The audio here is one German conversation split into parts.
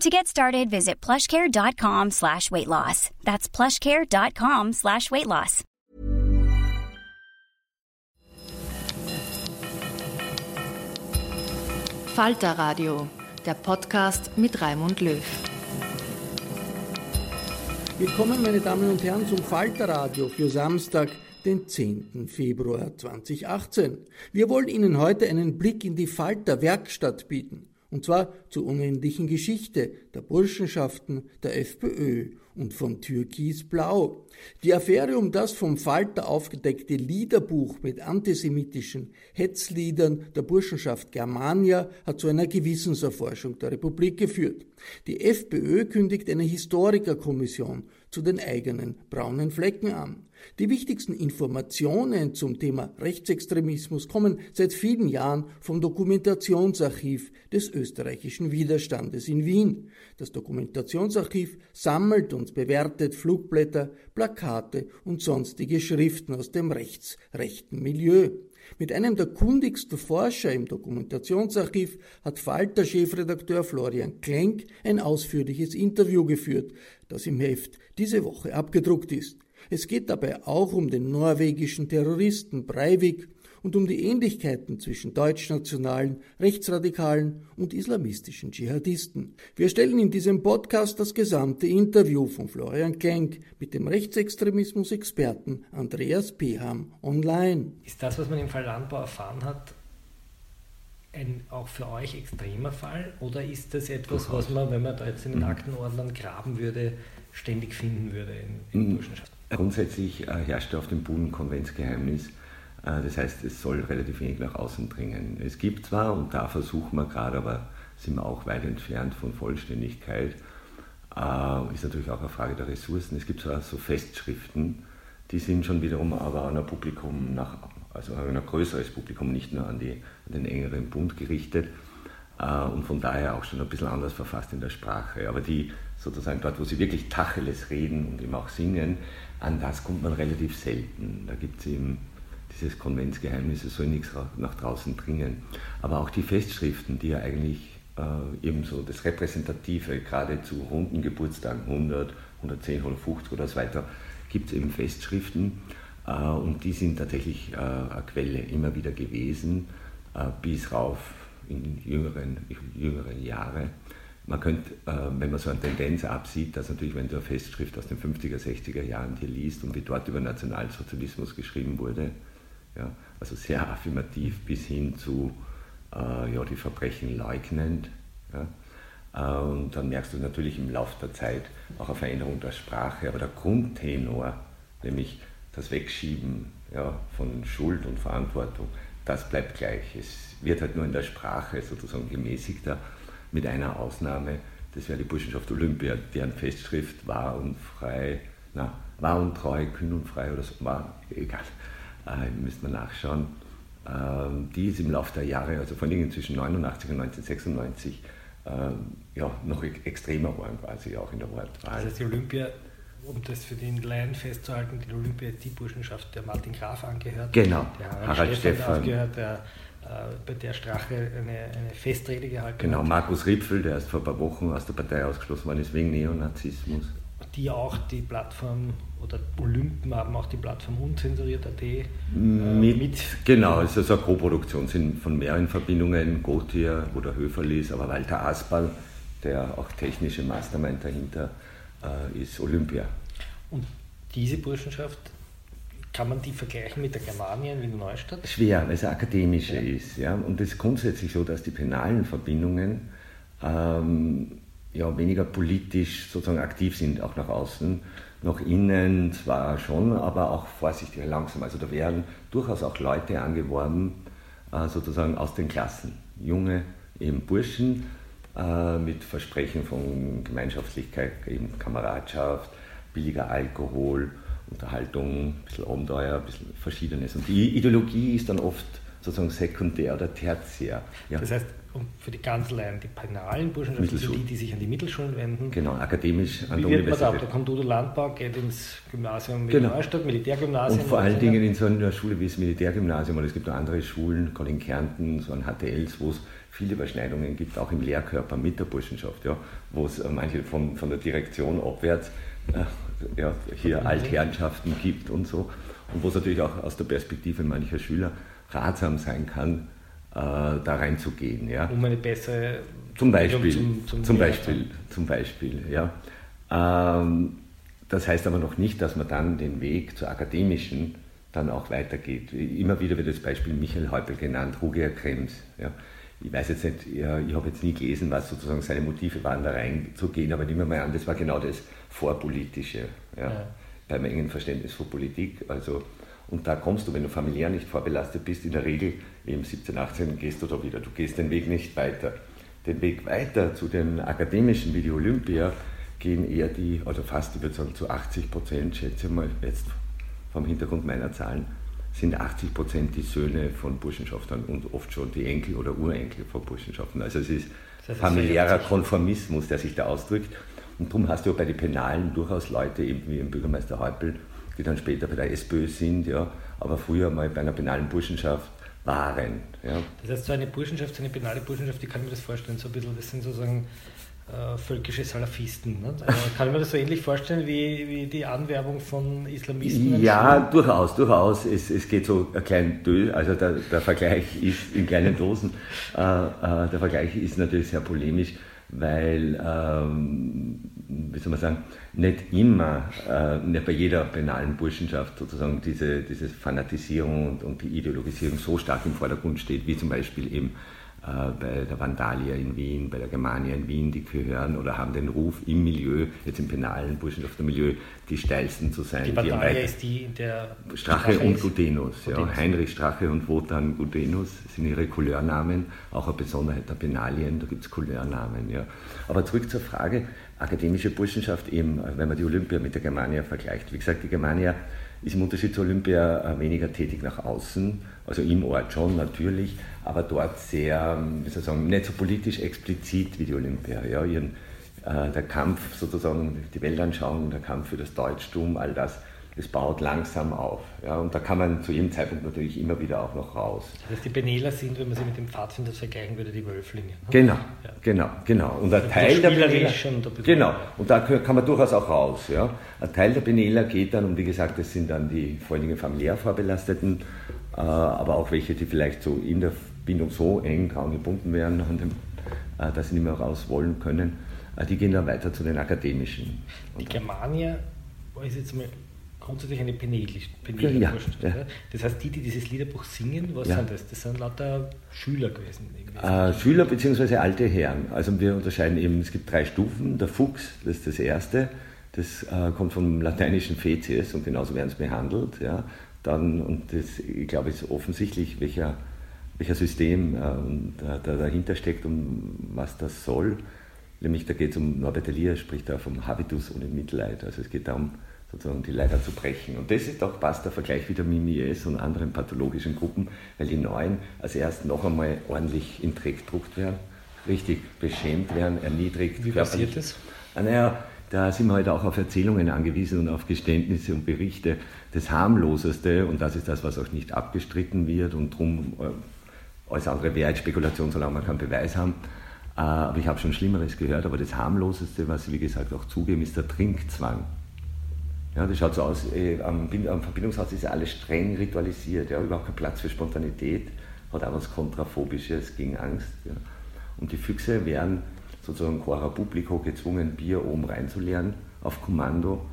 To get started, visit plushcare.com slash weight loss. That's plushcare.com slash weight loss. Falter Radio, der Podcast mit Raimund Löw. Willkommen, meine Damen und Herren, zum Falter Radio für Samstag, den 10. Februar 2018. Wir wollen Ihnen heute einen Blick in die Falter Werkstatt bieten und zwar zur unendlichen Geschichte der Burschenschaften der FPÖ und von Türkis Blau. Die Affäre um das vom Falter aufgedeckte Liederbuch mit antisemitischen Hetzliedern der Burschenschaft Germania hat zu einer Gewissenserforschung der Republik geführt. Die FPÖ kündigt eine Historikerkommission zu den eigenen braunen Flecken an. Die wichtigsten Informationen zum Thema Rechtsextremismus kommen seit vielen Jahren vom Dokumentationsarchiv des österreichischen Widerstandes in Wien. Das Dokumentationsarchiv sammelt und bewertet Flugblätter, Plakate und sonstige Schriften aus dem rechtsrechten Milieu. Mit einem der kundigsten Forscher im Dokumentationsarchiv hat Falter-Chefredakteur Florian Klenk ein ausführliches Interview geführt, das im Heft diese Woche abgedruckt ist. Es geht dabei auch um den norwegischen Terroristen Breivik und um die Ähnlichkeiten zwischen deutschnationalen, rechtsradikalen und islamistischen Dschihadisten. Wir stellen in diesem Podcast das gesamte Interview von Florian Klenk mit dem Rechtsextremismus-Experten Andreas Peham online. Ist das, was man im Fall Landbau erfahren hat, ein auch für euch extremer Fall oder ist das etwas, was man, wenn man da jetzt in den mhm. Aktenordnern graben würde, ständig finden würde in, in mhm. Burschenschaft? Grundsätzlich äh, herrscht auf dem Boden Konventsgeheimnis. Äh, das heißt, es soll relativ wenig nach außen dringen. Es gibt zwar, und da versuchen wir gerade, aber sind wir auch weit entfernt von Vollständigkeit, äh, ist natürlich auch eine Frage der Ressourcen. Es gibt zwar so Festschriften, die sind schon wiederum aber an ein Publikum, nach, also an ein größeres Publikum, nicht nur an, die, an den engeren Bund gerichtet und von daher auch schon ein bisschen anders verfasst in der Sprache. Aber die sozusagen dort, wo sie wirklich Tacheles reden und eben auch singen, an das kommt man relativ selten. Da gibt es eben dieses Konventsgeheimnis, es soll nichts nach draußen dringen. Aber auch die Festschriften, die ja eigentlich äh, ebenso das Repräsentative, gerade zu runden Geburtstagen, 100, 110, 150 oder so weiter, gibt es eben Festschriften äh, und die sind tatsächlich äh, eine Quelle immer wieder gewesen, äh, bis rauf in jüngeren, jüngeren Jahre. Man könnte, äh, wenn man so eine Tendenz absieht, dass natürlich, wenn du eine Festschrift aus den 50er, 60er Jahren hier liest und wie dort über Nationalsozialismus geschrieben wurde, ja, also sehr affirmativ bis hin zu äh, ja, die Verbrechen leugnend. Ja, äh, und dann merkst du natürlich im Laufe der Zeit auch eine Veränderung der Sprache, aber der Grundtenor, nämlich das Wegschieben ja, von Schuld und Verantwortung, das bleibt gleich. Es wird halt nur in der Sprache sozusagen gemäßigter mit einer Ausnahme, das wäre die Burschenschaft Olympia, deren Festschrift war und frei, na, war und treu, kühn und frei oder so, war, egal, äh, müsste man nachschauen. Ähm, die ist im Laufe der Jahre, also vor allem zwischen 89 und 1996, äh, ja, noch extremer waren quasi auch in der Wortwahl. Das heißt, die Olympia um das für den Laien festzuhalten, die Olympia ist die Burschenschaft, der Martin Graf angehört, genau. der Harald, Harald Stefan, Stefan. angehört, der äh, bei der Strache eine, eine Festrede gehalten genau, hat. Genau, Markus Ripfel, der erst vor ein paar Wochen aus der Partei ausgeschlossen worden ist wegen Neonazismus. Die auch die Plattform oder Olympen haben auch die Plattform unzensuriert.at äh, mit, mit, Genau, es ist also eine Co-Produktion sind von mehreren Verbindungen, Gautier oder Höferlis, aber Walter Aspal, der auch technische Mastermind dahinter äh, ist Olympia. Und diese Burschenschaft, kann man die vergleichen mit der Germanien in Neustadt? Schwer, weil es eine akademische ja. ist. Ja? Und es ist grundsätzlich so, dass die penalen Verbindungen ähm, ja, weniger politisch sozusagen aktiv sind, auch nach außen. Nach innen zwar schon, aber auch vorsichtiger langsam. Also da werden durchaus auch Leute angeworben, äh, sozusagen aus den Klassen. Junge, eben Burschen, äh, mit Versprechen von Gemeinschaftlichkeit, eben Kameradschaft, billiger Alkohol, Unterhaltung, ein bisschen Abenteuer, ein bisschen Verschiedenes. Und die Ideologie ist dann oft sozusagen sekundär oder tertiär. Ja. Das heißt, für die Kanzleien, die penalen Burschenschaften sind die, die sich an die Mittelschulen wenden. Genau, akademisch an Wie der wird Universität. Man da? da kommt Udo Landbau, geht ins Gymnasium genau. Neustadt, Militärgymnasium. Und vor allen Dingen in so einer Schule wie das Militärgymnasium, und es gibt auch andere Schulen, gerade in Kärnten, so ein HTLs, wo es viele Überschneidungen gibt, auch im Lehrkörper mit der Burschenschaft, ja, wo es äh, manche von, von der Direktion abwärts äh, ja, hier Altherrenschaften gibt und so. Und wo es natürlich auch aus der Perspektive mancher Schüler ratsam sein kann, da reinzugehen. Ja. Um eine bessere zum Beispiel, zum, zum, zum Beispiel, zum Beispiel, ja. Ähm, das heißt aber noch nicht, dass man dann den Weg zur akademischen dann auch weitergeht. Immer wieder wird das Beispiel Michael Häupl genannt, Ruger Krems. Ja ich weiß jetzt nicht, ich habe jetzt nie gelesen, was sozusagen seine Motive waren, da reinzugehen, aber nehmen wir mal an, das war genau das Vorpolitische, ja, ja. beim engen Verständnis von Politik. Also, und da kommst du, wenn du familiär nicht vorbelastet bist, in der Regel, eben 17, 18, gehst du da wieder. Du gehst den Weg nicht weiter. Den Weg weiter zu den akademischen wie die Olympia gehen eher die, also fast, ich würde sagen, zu 80 Prozent, schätze ich mal, jetzt vom Hintergrund meiner Zahlen, sind 80 Prozent die Söhne von Burschenschaftern und oft schon die Enkel oder Urenkel von Burschenschaftern. Also es ist das familiärer Konformismus, der sich da ausdrückt. Und darum hast du ja bei den Penalen durchaus Leute, eben wie im Bürgermeister Häupl, die dann später bei der SPÖ sind, ja, aber früher mal bei einer penalen Burschenschaft waren. Ja. Das heißt, so eine Burschenschaft, so eine penale Burschenschaft, wie kann ich mir das vorstellen? So ein bisschen, das sind sozusagen äh, völkische Salafisten. Ne? Also kann ich mir das so ähnlich vorstellen wie, wie die Anwerbung von Islamisten? Ja, durchaus, durchaus. Es, es geht so ein klein Dö, also der, der Vergleich ist in kleinen Dosen. Äh, äh, der Vergleich ist natürlich sehr polemisch, weil, ähm, wie soll man sagen, nicht immer, äh, nicht bei jeder penalen Burschenschaft sozusagen diese, diese Fanatisierung und, und die Ideologisierung so stark im Vordergrund steht, wie zum Beispiel eben äh, bei der Vandalia in Wien, bei der Germania in Wien, die gehören oder haben den Ruf im Milieu, jetzt im penalen Burschenschaftermilieu, die steilsten zu sein. Die Vandalia die ist die in der Strache, und Gudenus, ja. Heinrich Strache und Wotan Gudenus sind ihre Couleurnamen, auch eine Besonderheit der Penalien, da gibt es Couleurnamen. Ja. Aber zurück zur Frage, akademische Burschenschaft eben, wenn man die Olympia mit der Germania vergleicht. Wie gesagt, die Germania ist im Unterschied zur Olympia äh, weniger tätig nach außen, also im Ort schon natürlich, aber dort sehr, wie soll ich sagen, nicht so politisch explizit wie die Olympia. Ja, ihren, der Kampf sozusagen, die Weltanschauung, der Kampf für das Deutschtum, all das, das baut langsam auf. Ja, und da kann man zu jedem Zeitpunkt natürlich immer wieder auch noch raus. Das heißt, die Beneler sind, wenn man sie mit dem Pfadfinder vergleichen würde, die Wölflinge. Ne? Genau, ja. genau, genau. Und ein Teil der Beneler, und genau, und da kann man durchaus auch raus. Ja. Ein Teil der Beneler geht dann, und wie gesagt, das sind dann die vor allem familiär vorbelasteten, äh, aber auch welche, die vielleicht so in der Bindung so eng dran gebunden dem, äh, dass sie nicht mehr raus wollen können, äh, die gehen dann weiter zu den akademischen. Die Germania ist jetzt mal grundsätzlich eine penelisch ja, ja. Das heißt, die, die dieses Liederbuch singen, was ja. sind das? Das sind lauter Schüler gewesen. Äh, Schüler bzw. alte Herren. Also wir unterscheiden eben, es gibt drei Stufen. Der Fuchs, das ist das erste, das äh, kommt vom lateinischen Feces und genauso werden es behandelt. Ja. Dann, und das, ich glaube, ist offensichtlich, welcher welcher System äh, da, dahinter steckt und was das soll. Nämlich da geht es um, Norbert Elias spricht da vom Habitus ohne Mitleid. Also es geht darum, sozusagen die Leider zu brechen. Und das ist auch passt der Vergleich wieder mit MIS und anderen pathologischen Gruppen, weil die neuen als erst noch einmal ordentlich in Dreck gedruckt werden, richtig beschämt werden, erniedrigt. Wie passiert das? Ah, naja, da sind wir halt auch auf Erzählungen angewiesen und auf Geständnisse und Berichte. Das harmloseste, und das ist das, was auch nicht abgestritten wird und darum äh, alles andere wäre Spekulation, solange wir keinen Beweis haben. Äh, aber ich habe schon Schlimmeres gehört, aber das harmloseste, was Sie wie gesagt auch zugeben, ist der Trinkzwang. Ja, das schaut so aus, äh, am, Verbindungshaus ist ja alles streng ritualisiert, ja, überhaupt kein Platz für Spontanität, hat auch was Kontraphobisches gegen Angst. Ja. Und die Füchse werden sozusagen Quora Publico gezwungen, Bier oben reinzuleeren auf Kommando,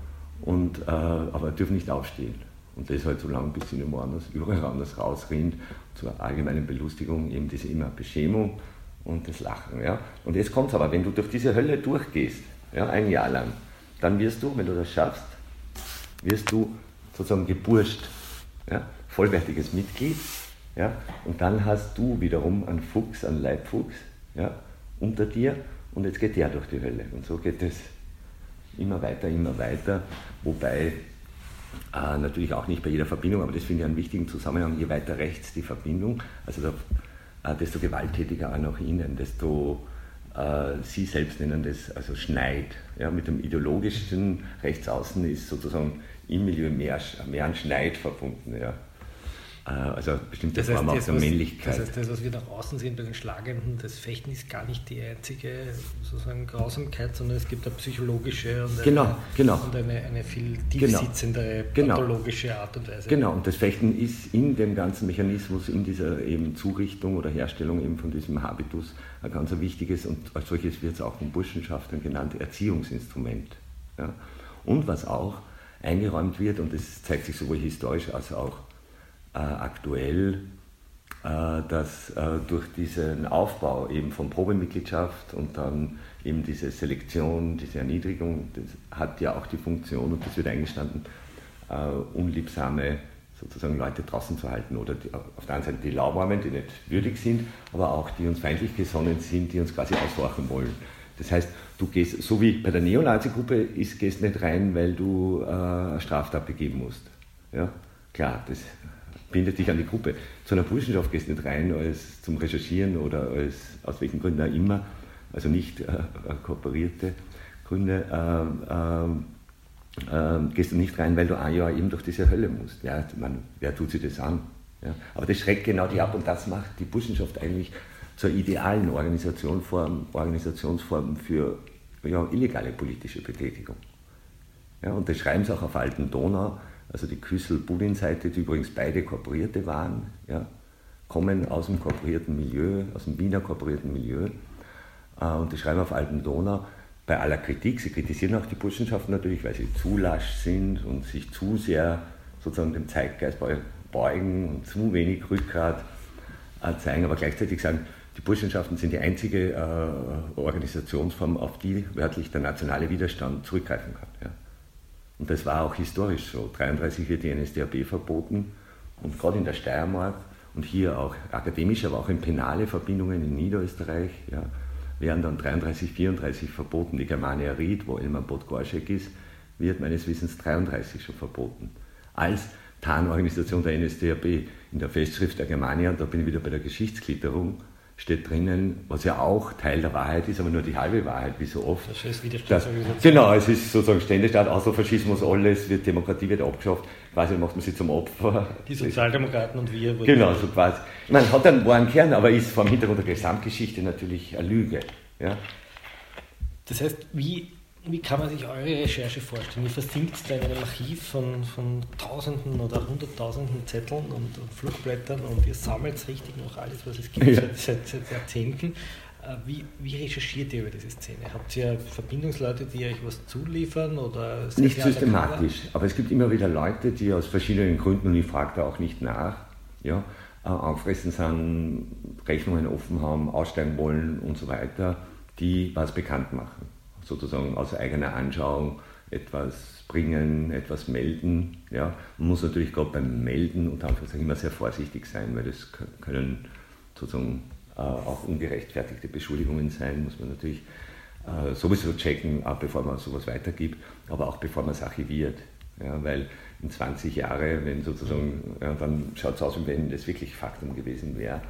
und, äh, aber dürfen nicht aufstehen. Und das halt so lange, bis sie mehr anders, überall anders rausrinnt, zur allgemeinen Belustigung, eben diese immer Beschämung und das Lachen. Ja. Und jetzt kommt es aber, wenn du durch diese Hölle durchgehst, ja, ein Jahr lang, dann wirst du, wenn du das schaffst, wirst du sozusagen geburscht, ja, vollwertiges Mitglied. Ja, und dann hast du wiederum einen Fuchs, einen Leibfuchs ja, unter dir und jetzt geht der durch die Hölle. Und so geht es immer weiter, immer weiter, wobei äh, natürlich auch nicht bei jeder Verbindung, aber das finde ich einen wichtigen Zusammenhang, je weiter rechts die Verbindung, also äh, desto gewalttätiger auch nach innen, desto äh, Sie selbst nennen das also Schneid. Ja, mit dem ideologischen Rechtsaußen ist sozusagen im Milieu mehr, mehr ein Schneid verbunden. Ja. Äh, also bestimmte das heißt, Form auch der was, Männlichkeit. Das heißt, das, was wir nach außen sehen bei den Schlagenden, das Fechten ist gar nicht die einzige sozusagen Grausamkeit, sondern es gibt eine psychologische und, genau, eine, genau. und eine, eine viel tiefsitzendere genau, pathologische Art und Weise. Genau, und das Fechten ist in dem ganzen Mechanismus, in dieser eben Zurichtung oder Herstellung eben von diesem Habitus ein ganz wichtiges und als solches wird es auch von Burschenschaften genannt, Erziehungsinstrument. Ja. Und was auch eingeräumt wird, und das zeigt sich sowohl historisch als auch äh, aktuell, äh, dass äh, durch diesen Aufbau eben von Probemitgliedschaft und dann eben diese Selektion, diese Erniedrigung, das hat ja auch die Funktion, und das wird eingestanden, unliebsame sozusagen Leute draußen zu halten oder die, auf der einen Seite die Lauwarmen, die nicht würdig sind, aber auch die uns feindlich gesonnen sind, die uns quasi aushorchen wollen. Das heißt, du gehst, so wie bei der Neonazi-Gruppe, gehst nicht rein, weil du äh, Straftat begeben musst. Ja? Klar, das bindet dich an die Gruppe. Zu einer Burschenschaft gehst du nicht rein als zum Recherchieren oder als, aus welchen Gründen auch immer, also nicht äh, kooperierte Gründe, äh, äh, gehst du nicht rein, weil du ein Jahr eben durch diese Hölle musst. Ja, man, wer tut sich das an? Ja? Aber das schreckt genau die ab und das macht die Burschenschaft eigentlich zur idealen Organisationsform, Organisationsform für ja, illegale politische Betätigung. Ja, und das schreiben sie auch auf Alten Donau, also die Küssel-Budin-Seite, die übrigens beide Kooperierte waren, ja, kommen aus dem kooperierten Milieu, aus dem Wiener kooperierten Milieu. Äh, und die schreiben auf Alten Donau, bei aller Kritik, sie kritisieren auch die Burschenschaften natürlich, weil sie zu lasch sind und sich zu sehr sozusagen dem Zeitgeist beugen und zu wenig Rückgrat äh, zeigen, aber gleichzeitig sagen, die Burschenschaften sind die einzige äh, Organisationsform, auf die wörtlich der nationale Widerstand zurückgreifen kann. Ja. Und das war auch historisch so. 1933 wird die NSDAP verboten und gerade in der Steiermark und hier auch akademisch, aber auch in penale Verbindungen in Niederösterreich ja, werden dann 33, 34 verboten. Die Germania Ried, wo Elmar Podgorschek ist, wird meines Wissens 33 schon verboten. Als Tarnorganisation der NSDAP in der Festschrift der Germania, und da bin ich wieder bei der Geschichtsklitterung, steht drinnen, was ja auch Teil der Wahrheit ist, aber nur die halbe Wahrheit, wie so oft. Das heißt Widerstandsorganisation. Genau, es ist sozusagen Ständestaat, Austrofaschismus, alles, wird Demokratie wird abgeschafft, quasi macht man sie zum Opfer. Die Sozialdemokraten und wir. Genau, so quasi. Meine, hat einen wahren Kern, aber ist vor dem Hintergrund der Gesamtgeschichte natürlich eine Lüge. Ja? Das heißt, wie wie kann man sich eure Recherche vorstellen? Ihr versinkt da in einem Archiv von, von Tausenden oder Hunderttausenden Zetteln und, und Flugblättern und ihr sammelt richtig noch alles, was es gibt ja. seit, seit, seit, Jahrzehnten. Äh, wie, wie, recherchiert ihr über diese Szene? Habt ihr Verbindungsleute, die euch was zuliefern? Oder nicht systematisch, aber es gibt immer wieder Leute, die aus verschiedenen Gründen, und ich frage da auch nicht nach, ja, äh, aufgefressen sind, Rechnungen offen haben, aussteigen wollen und so weiter, die was bekannt machen sozusagen aus eigener Anschauung etwas bringen, etwas melden. Ja. Man muss natürlich gerade beim Melden und immer sehr vorsichtig sein, weil das können sozusagen äh, auch ungerechtfertigte Beschuldigungen sein, muss man natürlich äh, sowieso checken, auch bevor man sowas weitergibt, aber auch bevor man es archiviert. Ja, weil in 20 Jahren, wenn sozusagen, ja, dann schaut es aus, wie wenn das wirklich Faktum gewesen wäre.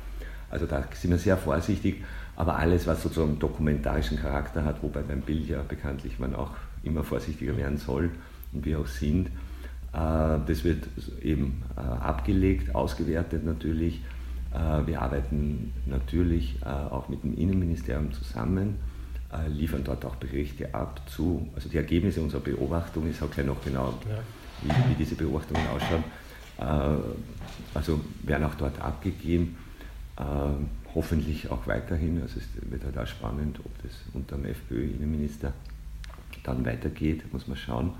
Also da sind wir sehr vorsichtig, aber alles, was sozusagen dokumentarischen Charakter hat, wobei beim Bild ja bekanntlich man auch immer vorsichtiger werden soll und wir auch sind, äh, das wird eben äh, abgelegt, ausgewertet natürlich. Äh, wir arbeiten natürlich auch mit dem Innenministerium zusammen, liefern dort auch Berichte ab zu, also die Ergebnisse unserer Beobachtung, ich sage gleich noch genau, wie, wie diese Beobachtungen ausschauen, also werden auch dort abgegeben, hoffentlich auch weiterhin, also es wird halt auch spannend, ob das unter dem FPÖ-Innenminister dann weitergeht, muss man schauen.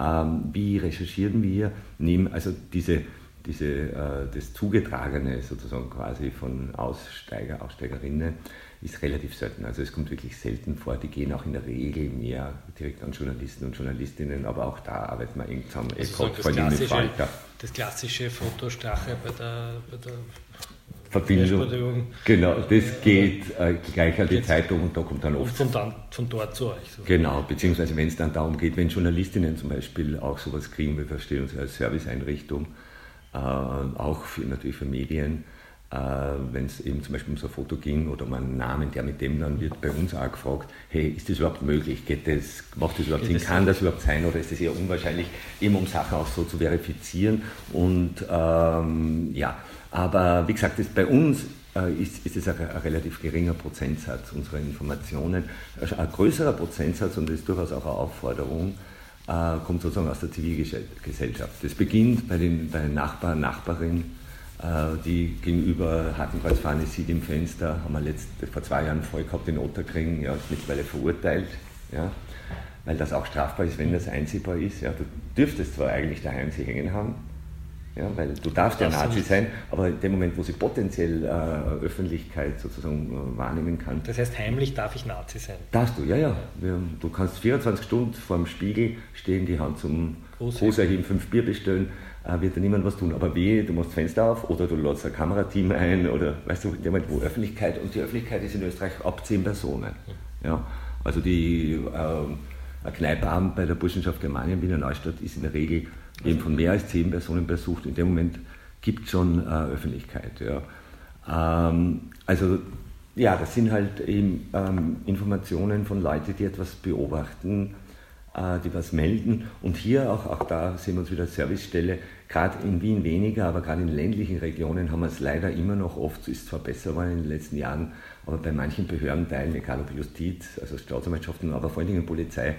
Ähm, wie recherchieren wir? Nehmen also diese, diese, äh, das Zugetragene sozusagen quasi von Aussteiger, Aussteigerinnen ist relativ selten. Also es kommt wirklich selten vor. Die gehen auch in der Regel mehr direkt an Journalisten und Journalistinnen, aber auch da arbeiten wir eng zusammen. Also das, klassische, das klassische Fotostrache bei der, bei der Verbindung. Genau, das geht äh, gleich an die Zeitung und da kommt dann oft. Von, dann, von dort zu euch. So. Genau, beziehungsweise wenn es dann darum geht, wenn Journalistinnen zum Beispiel auch sowas kriegen, wir verstehen uns als Serviceeinrichtung, äh, auch für, natürlich für Medien, äh, wenn es eben zum Beispiel um so ein Foto ging oder um einen Namen, der mit dem dann wird bei uns auch gefragt, hey, ist das überhaupt möglich? Geht das, macht das überhaupt Sinn? Kann das überhaupt sein oder ist das eher unwahrscheinlich, eben um Sachen auch so zu verifizieren? Und ähm, ja, aber wie gesagt, bei uns äh, ist, ist es ein, ein, relativ geringer Prozentsatz unserer Informationen. Ein größerer Prozentsatz, und das ist durchaus auch eine Aufforderung, äh, kommt sozusagen aus der Zivilgesellschaft. Das beginnt bei den, bei den Nachbarn, Nachbarinnen, äh, die gegenüber Hakenkreuzfahne sieht im Fenster, haben wir letzt, vor zwei Jahren voll gehabt in Otterkring, ja, ist mittlerweile verurteilt, ja, weil das auch strafbar ist, wenn das einsehbar ist. Ja. Du dürftest zwar eigentlich daheim sie hängen haben, ja, weil du darfst ja Nazi sein, aber in dem Moment, wo sie potenziell äh, Öffentlichkeit sozusagen äh, wahrnehmen kann. Das heißt, heimlich darf ich Nazi sein? Darfst du, ja, ja. Du kannst 24 Stunden vor dem Spiegel stehen, die Hand zum Gruß erheben, fünf Bier bestellen, äh, wird da niemand was tun. Aber wehe, du machst Fenster auf oder du lädst ein Kamerateam ein oder weißt du, in dem Moment, wo Öffentlichkeit, und die Öffentlichkeit ist in Österreich ab zehn Personen. Ja, also die äh, Kneipeabend bei der Burschenschaft Germanien Wiener Neustadt ist in der Regel eben von mehr als zehn Personen besucht. In dem Moment gibt es schon äh, Öffentlichkeit. Ja. Ähm, also ja, das sind halt eben ähm, Informationen von Leuten, die etwas beobachten, äh, die was melden. Und hier auch, auch da sehen wir uns wieder Servicestelle, gerade in Wien weniger, aber gerade in ländlichen Regionen haben wir es leider immer noch oft, ist zwar besser geworden in den letzten Jahren, aber bei manchen Behördenteilen, egal ob Justiz, also Staatsanwaltschaften, aber vor allen Dingen Polizei,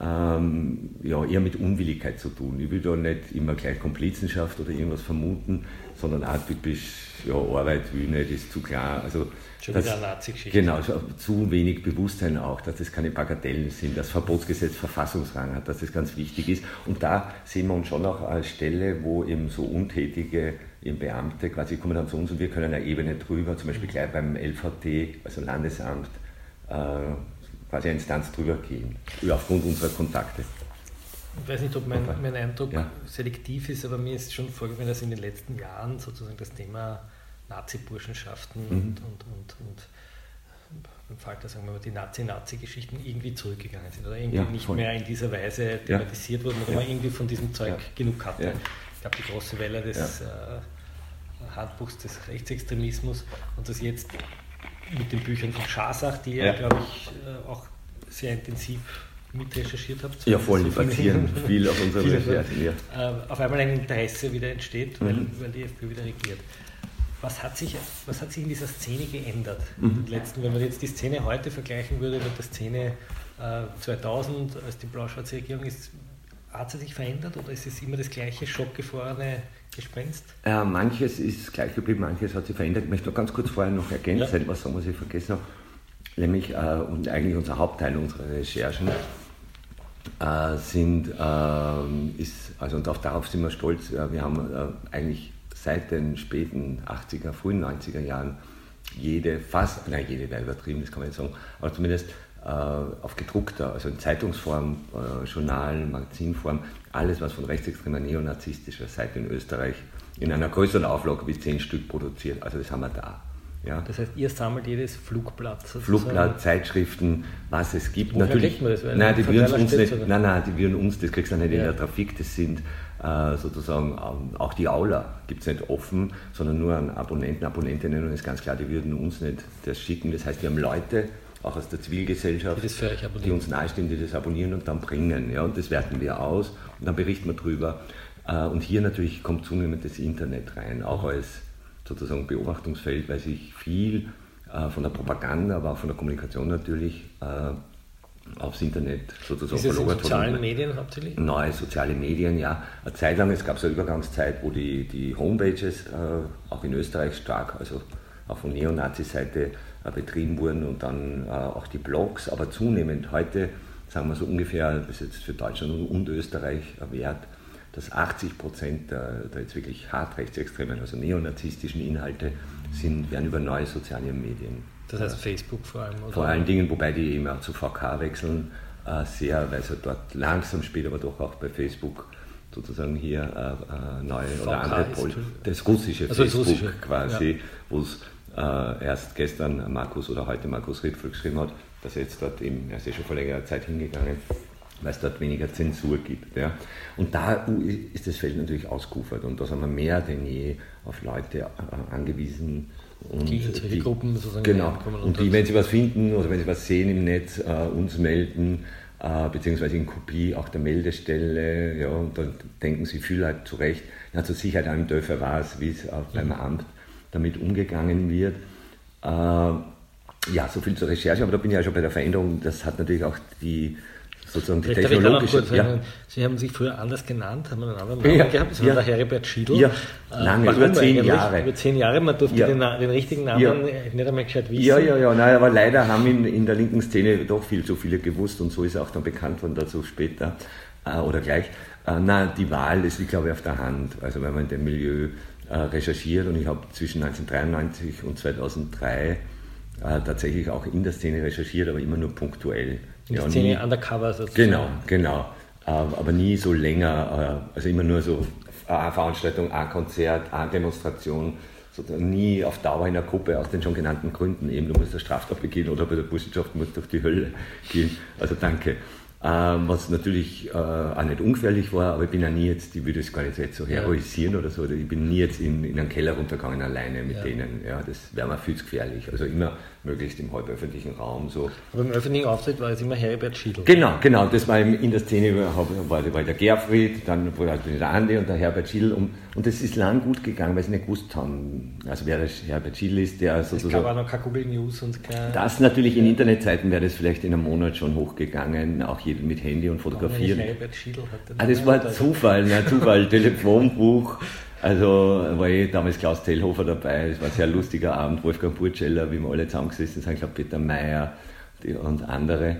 ähm, ja, eher mit Unwilligkeit zu tun. Ich will da nicht immer gleich Komplizenschaft oder irgendwas vermuten, sondern auch typisch, ja, Arbeit will nicht, ist zu klar. Also, Schon das, wieder Nazi-Geschichte. Genau, zu wenig Bewusstsein auch, dass das keine Bagatellen sind, dass Verbotsgesetz Verfassungsrang hat, dass das ganz wichtig ist. Und da sehen wir uns schon auch als Stelle, wo eben so untätige eben Beamte quasi kommen dann zu uns und wir können eine Ebene drüber, zum Beispiel gleich beim LVT, also Landesamt, äh, quasi eine Instanz drüber gehen, aufgrund unserer Kontakte. Ich weiß nicht, ob mein, mein Eindruck ja. selektiv ist, aber mir ist schon vorgefallen, dass in den letzten Jahren sozusagen das Thema Nazi-Burschenschaften mhm. und, und, und, und im Falter, sagen wir mal, die Nazi-Nazi-Geschichten irgendwie zurückgegangen sind oder irgendwie ja, nicht mehr in dieser Weise thematisiert ja. wurden oder man irgendwie von diesem Zeug genug hatte. Ich glaube, die große Welle des äh, Handbuchs des Rechtsextremismus und das jetzt mit den Büchern von Schasach, die ihr, glaube ich, äh, auch sehr intensiv mitrecherchiert habt. Ja, voll, die basieren viel auf unserer Recherche. Ja. Äh, auf einmal ein Interesse wieder entsteht, weil, mhm. weil die FPÖ wieder regiert. Was hat, sich, was hat sich in dieser Szene geändert? Mhm. Letzten, wenn man jetzt die Szene heute vergleichen würde mit der Szene äh, 2000, als die blau-schwarze Regierung ist, hat sie sich verändert oder ist es immer das gleiche schockgefrorene Gespenst? Äh, manches ist gleich geblieben, manches hat sich verändert. Ich möchte noch ganz kurz vorher noch ergänzen, ja. was was ich vergessen habe. Nämlich, äh, und eigentlich unser Hauptteil unserer Recherchen äh, sind, äh, ist, also und auch darauf sind wir stolz, äh, wir haben äh, eigentlich seit den späten 80er, frühen 90er Jahren jede, fast, nein, jede wäre übertrieben, das kann man nicht sagen, aber zumindest auf gedruckter, also in Zeitungsform, äh, Journal, Magazinform, alles, was von rechtsextremer neonazistischer Seite in Österreich in einer größeren Auflage bis zehn Stück produziert. Also das haben wir da. Ja. Das heißt, ihr sammelt jedes Flugblatt sozusagen? Flugblatt, Zeitschriften, was es gibt. Woher Natürlich, man das? Nein, die würden uns nicht, nein, nein, die würden uns, das kriegst du nicht ja. in der Trafik, das sind äh, sozusagen ähm, auch die Aula gibt es nicht offen, sondern nur an Abonnenten, Abonnentinnen und ist ganz klar, die würden uns nicht das schicken. Das heißt, wir haben Leute, auch aus der Zivilgesellschaft, die, uns nahestehen, die das abonnieren und dann bringen. Ja, und das werten wir aus und dann berichten wir drüber. Äh, und hier natürlich kommt zunehmend das Internet rein, auch als sozusagen Beobachtungsfeld, weil sich viel äh, von der Propaganda, aber auch von der Kommunikation natürlich aufs Internet sozusagen Ist in sozialen Medien hauptsächlich? Neue soziale Medien, ja. Eine Zeit lang, es gab so eine Übergangszeit, wo die, die Homepages äh, auch in Österreich stark, also auch von Neonazi-Seite äh, betrieben wurden und dann äh, auch die Blogs, aber zunehmend heute, sagen wir so ungefähr, das ist jetzt für Deutschland und Österreich wert, dass 80 Prozent der, der, jetzt wirklich hart rechtsextremen, also neonazistischen Inhalte sind, werden über neue soziale Medien das heißt Facebook vor allem? Oder? Vor allen Dingen, wobei die eben auch zu VK wechseln, äh, sehr, weil sie dort langsam später, aber doch auch bei Facebook sozusagen hier äh, äh neue VK oder andere Pol das russische also Facebook das russische. quasi, ja. wo es äh, erst gestern Markus oder heute Markus Riedfeld geschrieben hat, dass er jetzt dort eben, er ist ja schon vor längerer Zeit hingegangen, weil es dort weniger Zensur gibt. Ja. Und da ist das Feld natürlich ausgeufert und da sind wir mehr denn je auf Leute äh, angewiesen, und die die, Gruppen sozusagen genau. Und, und die, wenn sie was finden oder wenn sie was sehen im Netz, äh, uns melden, äh, beziehungsweise in Kopie auch der Meldestelle, ja, und dann denken sie viel halt zu Recht, ja, zur Sicherheit einem Dörfer war es, wie es auch beim Amt damit umgegangen wird. Äh, ja, so viel zur Recherche, aber da bin ich ja schon bei der Veränderung. Das hat natürlich auch die sozusagen die Vielleicht technologische. Kurz, ja. Sie haben sich früher anders genannt, haben einen anderen Namen ja, gehabt. Das war der Heribert Schiedl. Ja, äh, lange, über zehn Jahre. Über zehn Jahre, man durfte den, den, richtigen Namen nicht einmal gescheit wissen. Ja, ja, ja, nein, aber leider haben in, in der linken Szene doch viel zu viele gewusst und so ist er auch dann bekannt worden dazu später äh, oder gleich. Äh, na, die Wahl ist, ich glaube, auf der Hand. Also wenn man in dem Milieu recherchiert und ich habe zwischen 1993 und 2003 äh, tatsächlich auch in der Szene recherchiert, aber immer nur punktuell. Die ja, Szene nie, undercover sozusagen. Genau, genau. Ähm, aber nie so länger, äh, also immer nur so eine Veranstaltung, ein Konzert, eine Demonstration, nie auf Dauer in einer Gruppe aus den schon genannten Gründen. Eben, du musst eine Straftat begehen oder bei der Burschenschaft musst du durch die Hölle gehen. Also danke. Ähm, was natürlich äh, auch nicht ungefährlich war, aber ich bin ja nie jetzt, ich würde es gar nicht so heroisieren ja. oder so, ich bin nie jetzt in, in einen Keller runtergegangen alleine mit ja. denen. Ja, das wäre mir viel zu gefährlich. Also immer möglichst im halböffentlichen Raum. So. Aber im öffentlichen Auftritt war es immer Heribert Schiedl. Genau, genau, das war in der Szene, war, war der Gerfried, dann war der Andi und der Herbert Schiedl und, und das ist lang gut gegangen, weil sie nicht gewusst haben, also wer der Herbert Schiedl ist, der sozusagen... Es gab auch noch keine Google News und kein... Das natürlich in Internetzeiten wäre das vielleicht in einem Monat schon hochgegangen, auch jeder mit Handy und fotografieren. Herbert Schiedl hatte ah, das war Zufall, ne, Zufall, Telefonbuch... Also war eh damals Klaus Tellhofer dabei, es war ein sehr lustiger Abend, Wolfgang Burtscheller, wie wir alle zusammengesessen sind, ich glaube Peter Mayer und andere.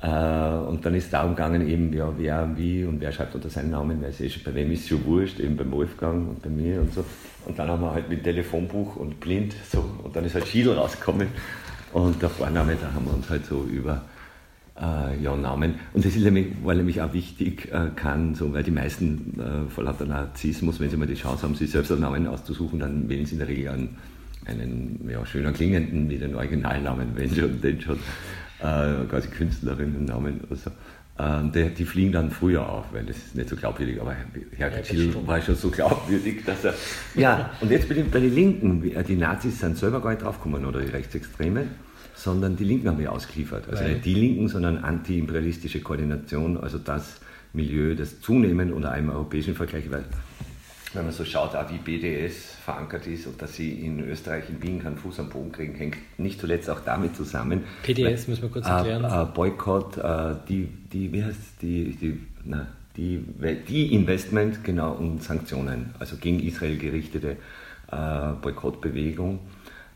Äh, und dann ist es darum gegangen, eben, ja, wer, wie und wer schreibt unter seinen Namen, weil es eh schon, bei wem ist es schon wurscht, eben beim Wolfgang und bei mir und so. Und dann haben wir halt mit Telefonbuch und blind so, und dann ist halt Schiedl rausgekommen und der Vorname, da haben wir uns halt so über äh, ja, Namen. Und das ist nämlich, war nämlich auch wichtig, äh, kann, so, weil die meisten äh, vor lauter Narzissmus, wenn sie mal die Chance haben, sich selbst einen Namen auszusuchen, dann wählen sie in der Regel einen, einen ja, schöner klingenden wie den Originalnamen, wenn schon, den schon, äh, quasi Künstlerinnennamen oder so. Ähm, die, die, fliegen dann früher auf, weil das ist nicht so glaubwürdig, aber Herr Schill war schon so glaubwürdig, dass er. Ja, und jetzt bei den, bei den Linken, die Nazis sind selber gar nicht draufgekommen oder die Rechtsextremen sondern die Linken haben wir ausgeliefert. Also Weil? nicht die Linken, sondern antiimperialistische Koordination, also das Milieu, das zunehmend unter einem europäischen Vergleich, weil wenn man so schaut, auch wie BDS verankert ist und dass sie in Österreich, in Wien keinen Fuß am Boden kriegen, hängt nicht zuletzt auch damit zusammen. PDS müssen wir kurz erklären. Äh, äh, Boykott, äh, die, die, wie heißt die, die, na, die, die Investment, genau, und Sanktionen, also gegen Israel gerichtete äh, Boykottbewegung.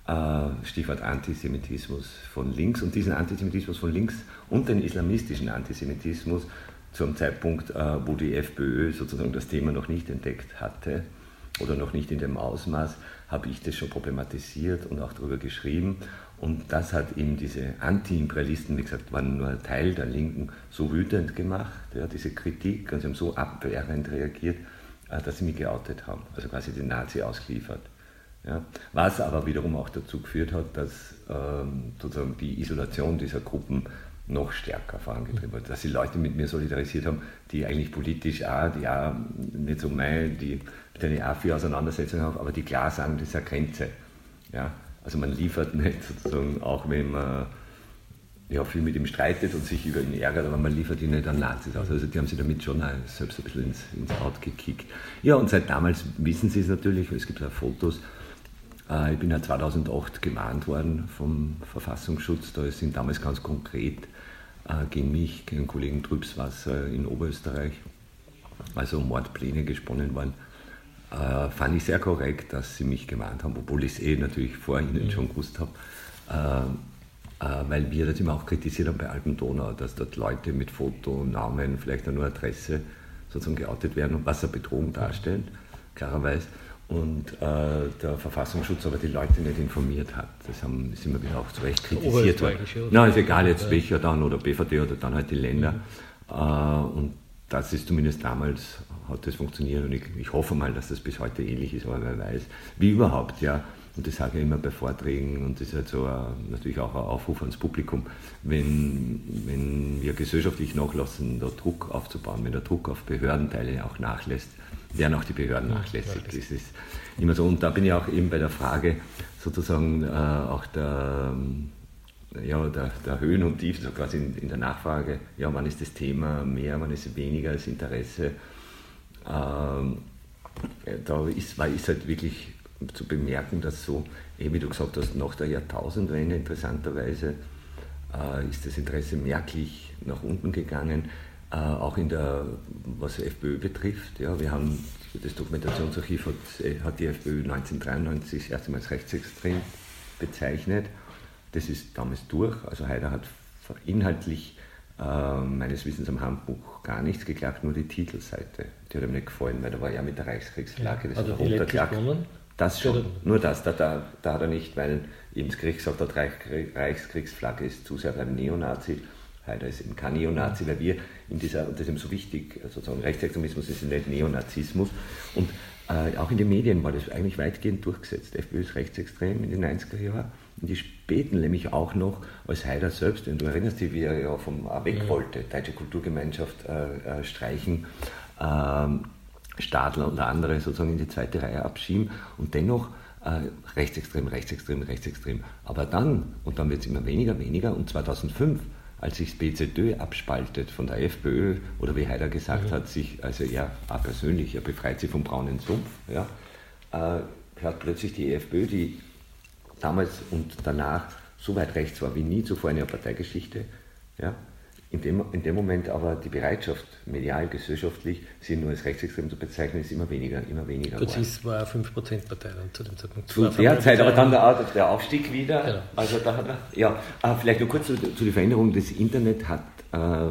Äh, Stichwort Antisemitismus von links und diesen Antisemitismus von links und den islamistischen Antisemitismus zum Zeitpunkt, äh, wo die FPÖ sozusagen das Thema noch nicht entdeckt hatte oder noch nicht in dem Ausmaß, habe ich das schon problematisiert und auch darüber geschrieben. Und das hat eben diese Anti-Imperialisten, wie gesagt, waren nur ein Teil der Linken, so wütend gemacht, ja, diese Kritik, und sie haben so abwehrend reagiert, äh, dass sie mich geoutet haben, also quasi den Nazi ausgeliefert. Ja, was aber wiederum auch dazu geführt hat, dass ähm, sozusagen die Isolation dieser Gruppen noch stärker vorangetrieben hat. Dass die Leute mit mir solidarisiert haben, die eigentlich politisch auch, die auch nicht so mein, die mit denen ich auch viel Auseinandersetzungen habe, aber die klar sagen, das ist eine Grenze. Ja? Also man liefert nicht sozusagen, auch wenn man ja, viel mit ihm streitet und sich über ihn ärgert, aber man liefert ihn nicht an Nazis aus. Also die haben sich damit schon selbst ein bisschen ins, ins Out gekickt. Ja, und seit damals wissen sie es natürlich, es gibt auch Fotos. Äh, ich bin ja 2008 gemahnt worden vom Verfassungsschutz. Da sind damals ganz konkret äh, gegen mich, gegen Kollegen Trübswasser in Oberösterreich, also Mordpläne gesponnen worden. Äh, fand ich sehr korrekt, dass sie mich gemahnt haben, obwohl ich es eh natürlich vor ihnen mhm. schon gewusst habe. Weil wir das immer auch kritisiert haben bei Alpen Donau, dass dort Leute mit Foto, Namen, vielleicht auch nur Adresse sozusagen geoutet werden und was eine Bedrohung darstellt, klarerweise und äh, der Verfassungsschutz aber die Leute nicht informiert hat. Das haben, ist immer wieder auch zu Recht kritisiert worden. Nein, ist egal jetzt welcher dann oder BVD oder dann halt die Länder. Mhm. Äh, und das ist zumindest damals, hat das funktioniert und ich, ich, hoffe mal, dass das bis heute ähnlich ist, aber wer weiß. Wie überhaupt, ja. Und das sage ich immer bei Vorträgen und das ist halt so ein, natürlich auch ein Aufruf ans Publikum, wenn, wenn wir gesellschaftlich nachlassen, da Druck aufzubauen, wenn der Druck auf Behördenteile auch nachlässt, werden auch die Behörden nachlässig. Das ist immer so. Und da bin ich auch eben bei der Frage sozusagen äh, auch der, ja, der, der, Höhen und Tiefen, so quasi in, in, der Nachfrage, ja, wann ist das Thema mehr, wann ist es weniger, das Interesse. Ähm, da ist, war, ist halt wirklich zu bemerken, dass so, eh, wie du gesagt hast, nach der Jahrtausendwende interessanterweise äh, ist das Interesse merklich nach unten gegangen. Äh, auch in der, was FPÖ betrifft. Ja, wir haben, das Dokumentationsarchiv hat, äh, hat die FPÖ 1993 das erste Mal als rechtsextrem bezeichnet. Das ist damals durch. Also Haider hat inhaltlich äh, meines Wissens am Handbuch gar nichts geklagt, nur die Titelseite. Die hat ihm nicht gefallen, weil da war ja mit der Reichskriegsflagge. Das hat er geklagt. Das schon, nur das. Da, da, da, hat er nicht, weil ihm das Gericht gesagt hat, Reichskriegsflagge ist zu sehr beim Neonazi Haider ist eben kein Neonazi, weil wir in dieser, und das ist eben so wichtig, sozusagen Rechtsextremismus ist nicht Neonazismus. Und äh, auch in den Medien war das eigentlich weitgehend durchgesetzt. Die FPÖ ist rechtsextrem in den 90er Jahren. Und die späten nämlich auch noch, als Haider selbst, und du erinnerst dich, wie er ja vom weg wollte, Deutsche Kulturgemeinschaft äh, äh, streichen, ähm, Stadler und andere sozusagen in die zweite Reihe abschieben und dennoch äh, rechtsextrem, rechtsextrem, rechtsextrem. Aber dann, und dann wird es immer weniger, weniger, und 2005 als sich das BZÖ abspaltet von der FPÖ oder wie Heider gesagt mhm. hat, sich, also er auch persönlich, er befreit sich vom braunen Sumpf, ja, äh, hat plötzlich die FPÖ, die damals und danach so weit rechts war wie nie zuvor in der Parteigeschichte, ja, in dem, in dem Moment aber die Bereitschaft, medial, gesellschaftlich, sie nur als rechtsextrem zu bezeichnen, ist immer weniger, immer weniger. Präzis war eine 5%-Partei dann zu dem Zeitpunkt. Zu der Zeit, aber dann der, der Aufstieg wieder. Genau. Also da hat er, ja, ah, vielleicht nur kurz zu, zu der Veränderung. Das Internet hat, äh,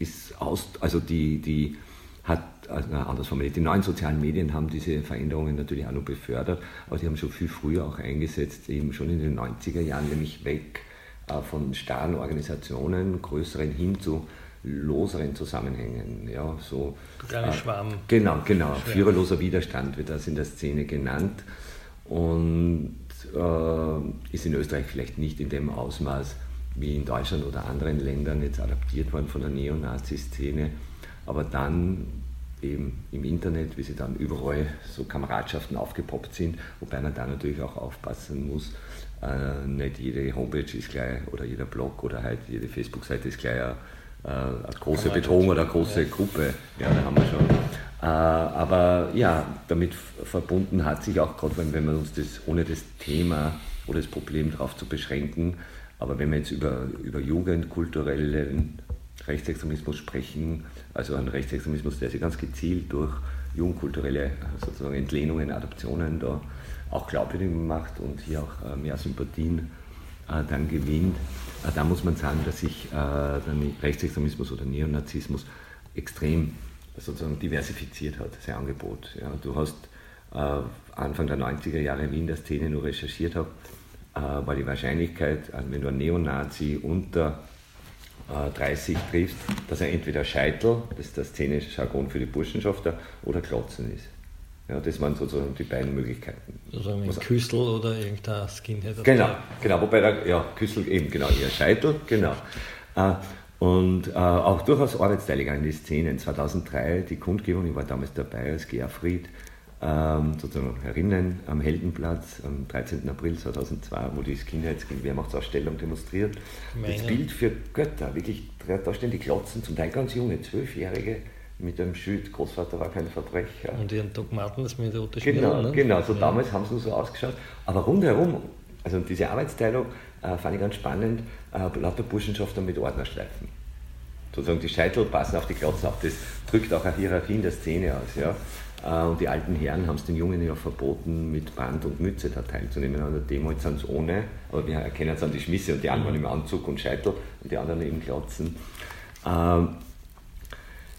ist aus, also die, die hat, also anders formuliert, die neuen sozialen Medien haben diese Veränderungen natürlich auch noch befördert, aber die haben schon viel früher auch eingesetzt, eben schon in den 90er Jahren, nämlich weg von starren Organisationen, größeren hin zu loseren Zusammenhängen. Ja, so, Kleine äh, Schwarm. Genau, genau. Schwärm. Führerloser Widerstand wird das in der Szene genannt und äh, ist in Österreich vielleicht nicht in dem Ausmaß wie in Deutschland oder anderen Ländern jetzt adaptiert worden von der Neonazi-Szene, aber dann eben im Internet, wie sie dann überall so Kameradschaften aufgepoppt sind, wobei man da natürlich auch aufpassen muss, äh, nicht jede Homepage ist gleich oder jeder Blog oder halt jede Facebook-Seite ist gleich eine, äh, eine große Bedrohung oder eine große ja. Gruppe. Ja, da haben wir schon. Äh, aber ja, damit verbunden hat sich auch, gerade wenn, wenn wir uns das ohne das Thema oder das Problem darauf zu beschränken, aber wenn wir jetzt über, über jugendkulturellen Rechtsextremismus sprechen, also einen Rechtsextremismus, der sich ganz gezielt durch jugendkulturelle sozusagen Entlehnungen, Adoptionen da auch glaubwürdig macht und hier auch äh, mehr Sympathien äh, dann gewinnt, äh, da muss man sagen, dass sich der Rechtsextremismus oder Neonazismus extrem sozusagen diversifiziert hat, sein Angebot. Ja, du hast Anfang der 90er Jahre in Wien der Szene nur recherchiert habe, war die Wahrscheinlichkeit, wenn du einen Neonazi unter 30 triffst, dass er entweder Scheitel, das ist der szenische Jargon für die Burschenschafter, oder Klotzen ist. Ja, das waren sozusagen die beiden Möglichkeiten. Sozusagen ein Küssel oder irgendein Skinhead. Genau, genau, wobei der, ja, Küssel eben, genau, eher Scheitel, genau. Äh, und äh, auch durchaus arbeitsteilig an die Szenen. 2003 die Kundgebung, ich war damals dabei als Gerfried, ähm, sozusagen herinnen am Heldenplatz am 13. April 2002, wo die Skinheads gegen Wehrmachtsausstellung demonstriert. Meine. Das Bild für Götter, wirklich, da stehen die Klotzen, zum Teil ganz junge, Zwölfjährige, mit einem Schild, Großvater war kein Verbrecher. Und ihren Doc Martens mit der roten Genau, ne? genau so ja. damals haben sie so ausgeschaut. Aber rundherum, also diese Arbeitsteilung äh, fand ich ganz spannend, äh, lauter Burschenschafter mit Ordnerstreifen. Sozusagen die Scheitel passen auf die Klotzen auf. Das drückt auch eine Hierarchie in der Szene aus. Ja? Äh, und die alten Herren haben es den Jungen ja verboten, mit Band und Mütze da teilzunehmen. An der Demo jetzt sind es ohne, aber wir erkennen es an die Schmisse und die anderen im Anzug und Scheitel und die anderen eben Klotzen. Ähm,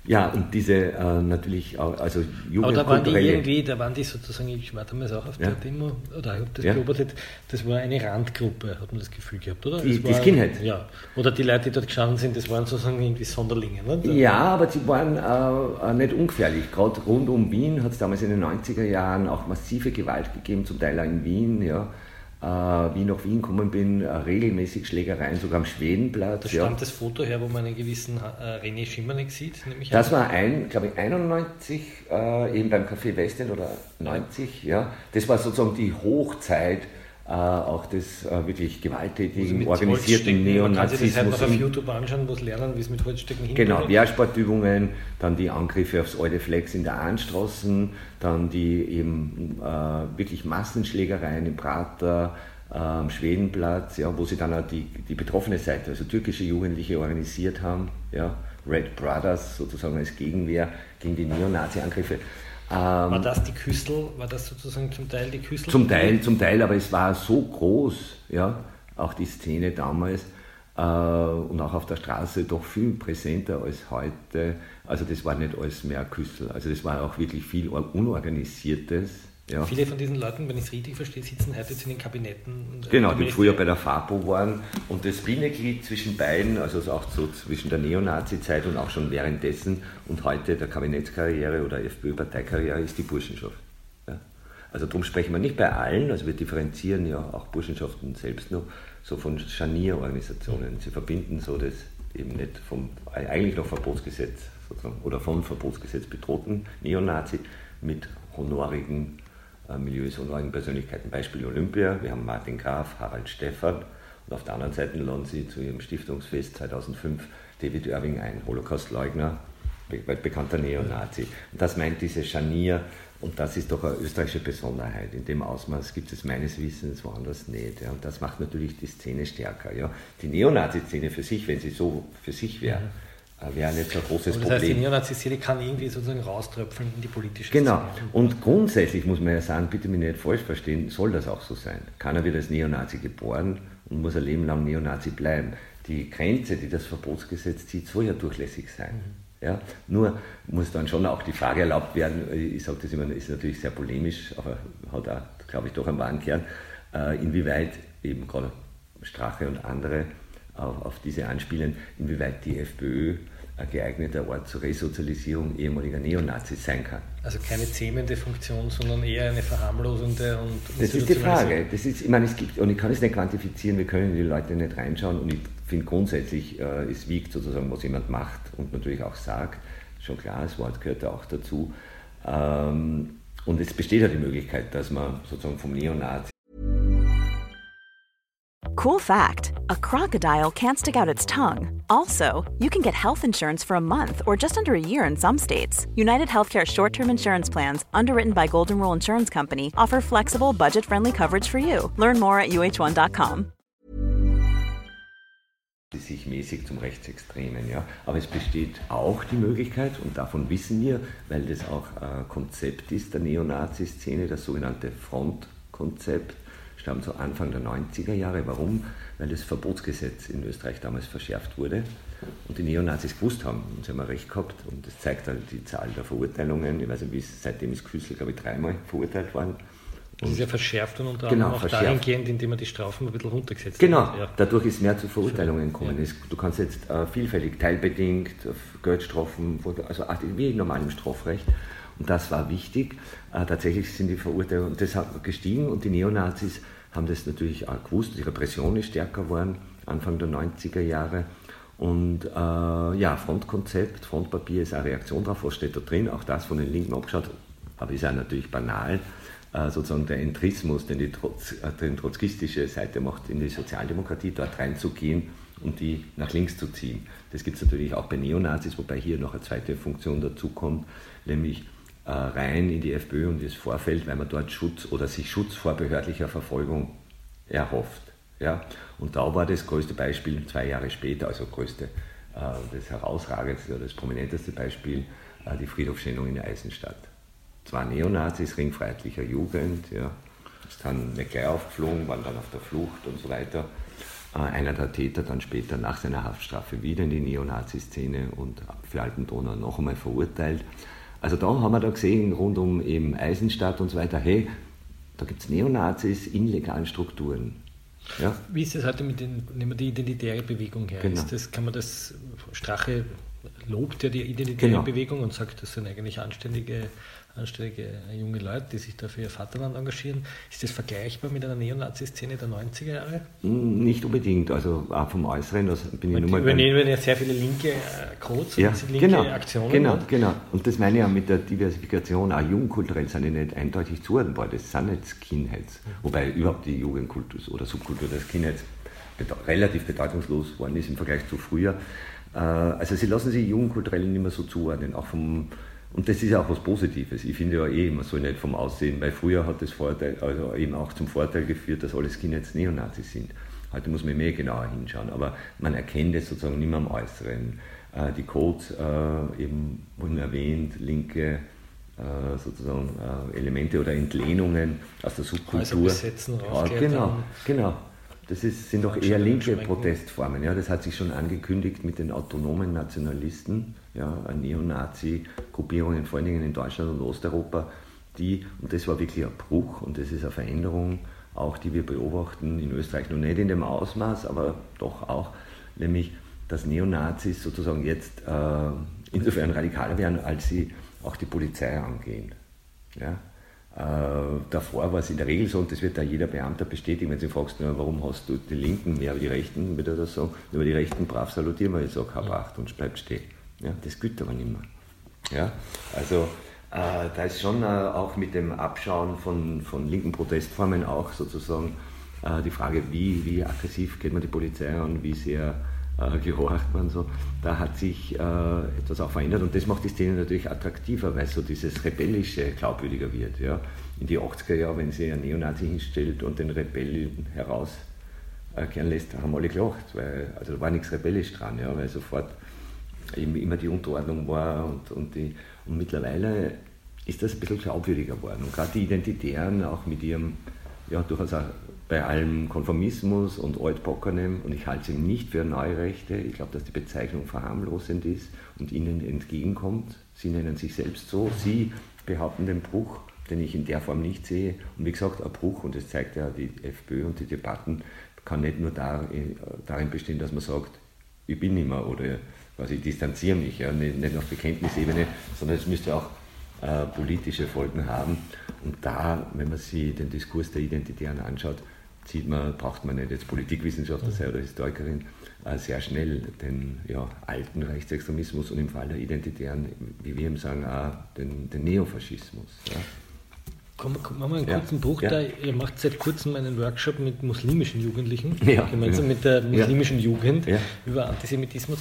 ja, und diese äh, natürlich auch, also Jugend Aber da waren die irgendwie, da waren die sozusagen, ich war damals auch auf der Demo, oder ich habe das ja. beobachtet, das war eine Randgruppe, hat man das Gefühl gehabt, oder? Die, war, die Skinhead. Ja, oder die Leute, die dort gestanden sind, das waren sozusagen irgendwie Sonderlinge, ne? Ja, aber sie waren äh, nicht ungefährlich. Gerade rund um Wien hat es damals in den 90er Jahren auch massive Gewalt gegeben, zum Teil auch in Wien, ja äh, wie ich nach Wien gekommen bin, äh, regelmäßig Schlägereien, sogar am Schwedenplatz. Da stammt ja. das Foto her, wo man einen gewissen äh, René Schimmernick sieht, nämlich Das war ein, glaube ich, 91, äh, eben beim Café Westend oder 90, ja. Das war sozusagen die Hochzeit äh, auch des äh, wirklich gewalttätigen, organisierten Neonazismus. Man kann sich das halt auf YouTube anschauen, wo es lernen, wie es mit Holzstecken hingeht. Genau, Wehrsportübungen, dann die Angriffe aufs alte Flex in der Ahnstraßen, dann die eben äh, wirklich Massenschlägereien im Prater, äh, am Schwedenplatz, ja, wo sie dann auch die, die betroffene Seite, also türkische Jugendliche organisiert haben, ja, Red Brothers sozusagen als Gegenwehr gegen die Neonazi-Angriffe. Ähm, war das die Küstel, war das sozusagen zum Teil die Küstel? Zum Teil, zum Teil, aber es war so groß, ja, auch die Szene damals äh, und auch auf der Straße doch viel präsenter als heute. Also das war nicht alles mehr Küstel, also das war auch wirklich viel Unorganisiertes ja. Viele von diesen Leuten, wenn ich es richtig verstehe, sitzen heute jetzt in den Kabinetten. Genau, die früher bei der FAPO waren. Und das Bindeglied zwischen beiden, also auch so zwischen der Neonazi-Zeit und auch schon währenddessen und heute der Kabinettskarriere oder FPÖ-Parteikarriere, ist die Burschenschaft. Ja. Also darum sprechen wir nicht bei allen, also wir differenzieren ja auch Burschenschaften selbst noch, so von Scharnierorganisationen. Sie verbinden so das eben nicht vom, eigentlich noch Verbotsgesetz sozusagen, oder vom Verbotsgesetz bedrohten Neonazi mit honorigen äh, Milieus und neuen Persönlichkeiten. Beispiel Olympia, wir haben Martin Graf, Harald Stephan und auf der anderen Seite laden sie zu ihrem Stiftungsfest 2005 David Irving ein, Holocaustleugner, bekannter Neonazi. Und das meint diese Scharnier und das ist doch eine österreichische Besonderheit. In dem Ausmaß gibt es meines Wissens woanders nicht. Ja. Und das macht natürlich die Szene stärker. Ja. Die Neonazi-Szene für sich, wenn sie so für sich wäre, mhm wäre nicht so ein großes das Problem. Das heißt, die Neonazisierung kann irgendwie sozusagen rauströpfeln in die politische Genau. Szene. Und grundsätzlich muss man ja sagen, bitte mich nicht falsch verstehen, soll das auch so sein. Keiner wird als Neonazi geboren und muss ein Leben lang Neonazi bleiben. Die Grenze, die das Verbotsgesetz zieht, soll ja durchlässig sein. Mhm. Ja? Nur muss dann schon auch die Frage erlaubt werden, ich sage das immer, ist natürlich sehr polemisch, aber hat auch, glaube ich, doch einen wahren Kern, äh, inwieweit eben gerade Strache und andere auf, auf diese anspielen, inwieweit die FPÖ ein geeigneter Ort zur Resozialisierung ehemaliger Neonazis sein kann. Also keine zähmende Funktion, sondern eher eine verharmlosende und Das ist die Frage. Das ist, ich meine, es gibt, und ich kann es nicht quantifizieren, wir können in die Leute nicht reinschauen und ich finde grundsätzlich, äh, es wiegt sozusagen, was jemand macht und natürlich auch sagt. Schon klar, das Wort gehört da auch dazu. Ähm, und es besteht ja die Möglichkeit, dass man sozusagen vom Neonazi Cool fact a crocodile can't stick out its tongue. Also, you can get health insurance for a month or just under a year in some states. United Healthcare short term insurance plans, underwritten by Golden Rule Insurance Company, offer flexible, budget friendly coverage for you. Learn more at uh1.com. sich mäßig zum Rechtsextremen, ja. Aber es besteht auch die Möglichkeit, und davon wissen wir, weil das auch ein Konzept ist der Neonazi-Szene, das sogenannte Frontkonzept, stammt so Anfang der 90er Jahre. Warum? Weil das Verbotsgesetz in Österreich damals verschärft wurde und die Neonazis gewusst haben, und sie haben recht gehabt, und das zeigt halt die Zahl der Verurteilungen. Ich weiß nicht, wie es, seitdem ist Küssel, glaube ich, dreimal verurteilt worden. Das ist ja verschärft und unter genau, auch dahingehend, indem man die Strafen ein bisschen runtergesetzt genau, hat. Genau, ja. dadurch ist mehr zu Verurteilungen gekommen. Ja. Du kannst jetzt äh, vielfältig, teilbedingt, auf Geldstrafen, also wie normal im Strafrecht. Und das war wichtig. Äh, tatsächlich sind die Verurteilungen deshalb gestiegen und die Neonazis haben das natürlich auch gewusst. Die Repression ist stärker geworden, Anfang der 90er Jahre. Und äh, ja, Frontkonzept, Frontpapier ist eine Reaktion darauf, was steht da drin, auch das von den Linken abgeschaut, aber ist ja natürlich banal, äh, sozusagen der Entrismus, den die Trotz, äh, trotzkistische Seite macht, in die Sozialdemokratie dort reinzugehen und die nach links zu ziehen. Das gibt es natürlich auch bei Neonazis, wobei hier noch eine zweite Funktion dazukommt, nämlich äh, rein in die FPÖ und das Vorfeld, weil man dort Schutz oder sich Schutz vor behördlicher Verfolgung erhofft. Ja? Und da war das größte Beispiel zwei Jahre später, also größte, äh, das herausragendste oder das prominenteste Beispiel, äh, die Friedhofschändung in Eisenstadt. Zwei Neonazis, ringfreiheitlicher Jugend, ja, ist dann nicht gleich aufgeflogen, waren dann auf der Flucht und so weiter. Äh, einer der Täter dann später nach seiner Haftstrafe wieder in die Neonazi-Szene und für Alten-Donau noch einmal verurteilt. Also da haben wir da gesehen, rund um eben Eisenstadt und so weiter, hey, da gibt es Neonazis in legalen Strukturen. Ja? Wie ist das heute mit den, nehmen wir die identitäre Bewegung her? Genau. Das, kann man das, Strache lobt ja die identitäre genau. Bewegung und sagt, das sind eigentlich anständige anständige junge Leute, die sich da für ihr Vaterland engagieren. Ist das vergleichbar mit einer Neonazi-Szene der 90er Jahre? Hm, nicht unbedingt, also auch vom Äußeren. Das bin ich nur mal übernehmen ja sehr viele linke äh, Codes ja, linke genau, Aktionen. Genau, hat. genau. Und das meine ich ja mit der Diversifikation, auch jugendkulturell sind die nicht eindeutig zuordnenbar. Das sind nicht Skinheads. Mhm. Wobei überhaupt die Jugendkultur oder Subkultur des Skinheads relativ bedeutungslos worden ist im Vergleich zu früher. Äh, also sie lassen sich jugendkulturell nicht mehr so zuordnen, auch vom und das ist ja auch was Positives. Ich finde ja eh, man soll nicht vom Aussehen, weil früher hat das Vorteil, also eben auch zum Vorteil geführt, dass alle Skinheads Neonazis sind. Heute muss man mehr genauer hinschauen, aber man erkennt es sozusagen nicht mehr am Äußeren. Äh, die Codes äh, eben wurden erwähnt, linke sozusagen Elemente oder Entlehnungen aus der Subkultur. Also ja, genau, genau. Das ist, sind doch eher linke Protestformen. Ja, das hat sich schon angekündigt mit den autonomen Nationalisten, ja, Neonazi-Gruppierungen, vor allen Dingen in Deutschland und Osteuropa, die, und das war wirklich ein Bruch und das ist eine Veränderung, auch die wir beobachten in Österreich, noch nicht in dem Ausmaß, aber doch auch, nämlich, dass Neonazis sozusagen jetzt äh, insofern radikaler werden, als sie auch die Polizei angehen. Ja? Äh, davor war es in der Regel so, und das wird da jeder Beamter bestätigen, wenn sie fragst, warum hast du die Linken mehr, aber die Rechten, wird er das sagen, über die Rechten brav salutieren wir, ich sage, hab acht und bleibt stehen. Ja, das gilt aber nicht mehr. Ja, also äh, da ist schon äh, auch mit dem Abschauen von, von linken Protestformen auch sozusagen äh, die Frage, wie, wie aggressiv geht man die Polizei an, wie sehr äh, gehorcht man so. Da hat sich äh, etwas auch verändert und das macht die Szene natürlich attraktiver, weil so dieses Rebellische glaubwürdiger wird. Ja. In die 80er Jahre, wenn sie einen Neonazi hinstellt und den Rebellen herauskehren lässt, haben alle gelacht, weil also da war nichts rebellisch dran, ja, weil sofort immer die Unterordnung war und, und, die, und mittlerweile ist das ein bisschen glaubwürdiger geworden. Und gerade die Identitären auch mit ihrem, ja, durchaus auch bei allem Konformismus und Altbockernem, und ich halte sie nicht für neue Rechte, ich glaube, dass die Bezeichnung verharmlosend ist und ihnen entgegenkommt. Sie nennen sich selbst so, sie behaupten den Bruch, den ich in der Form nicht sehe. Und wie gesagt, ein Bruch, und das zeigt ja die FPÖ und die Debatten, kann nicht nur darin bestehen, dass man sagt, ich bin mehr oder quasi ich distanziere mich, ja, nicht, nicht auf Bekenntnisebene, sondern es müsste auch äh, politische Folgen haben. Und da, wenn man sich den Diskurs der Identitären anschaut, sieht man, braucht man nicht jetzt Politikwissenschaftler sein oder Historikerin, äh, sehr schnell den ja, alten Rechtsextremismus und im Fall der Identitären, wie wir eben sagen, auch den, den Neofaschismus. Ja. Komm, komm, machen wir einen kurzen ja, Bruch ja. da. Ihr macht seit kurzem einen Workshop mit muslimischen Jugendlichen, ja, gemeinsam mit der muslimischen Jugend über Antisemitismus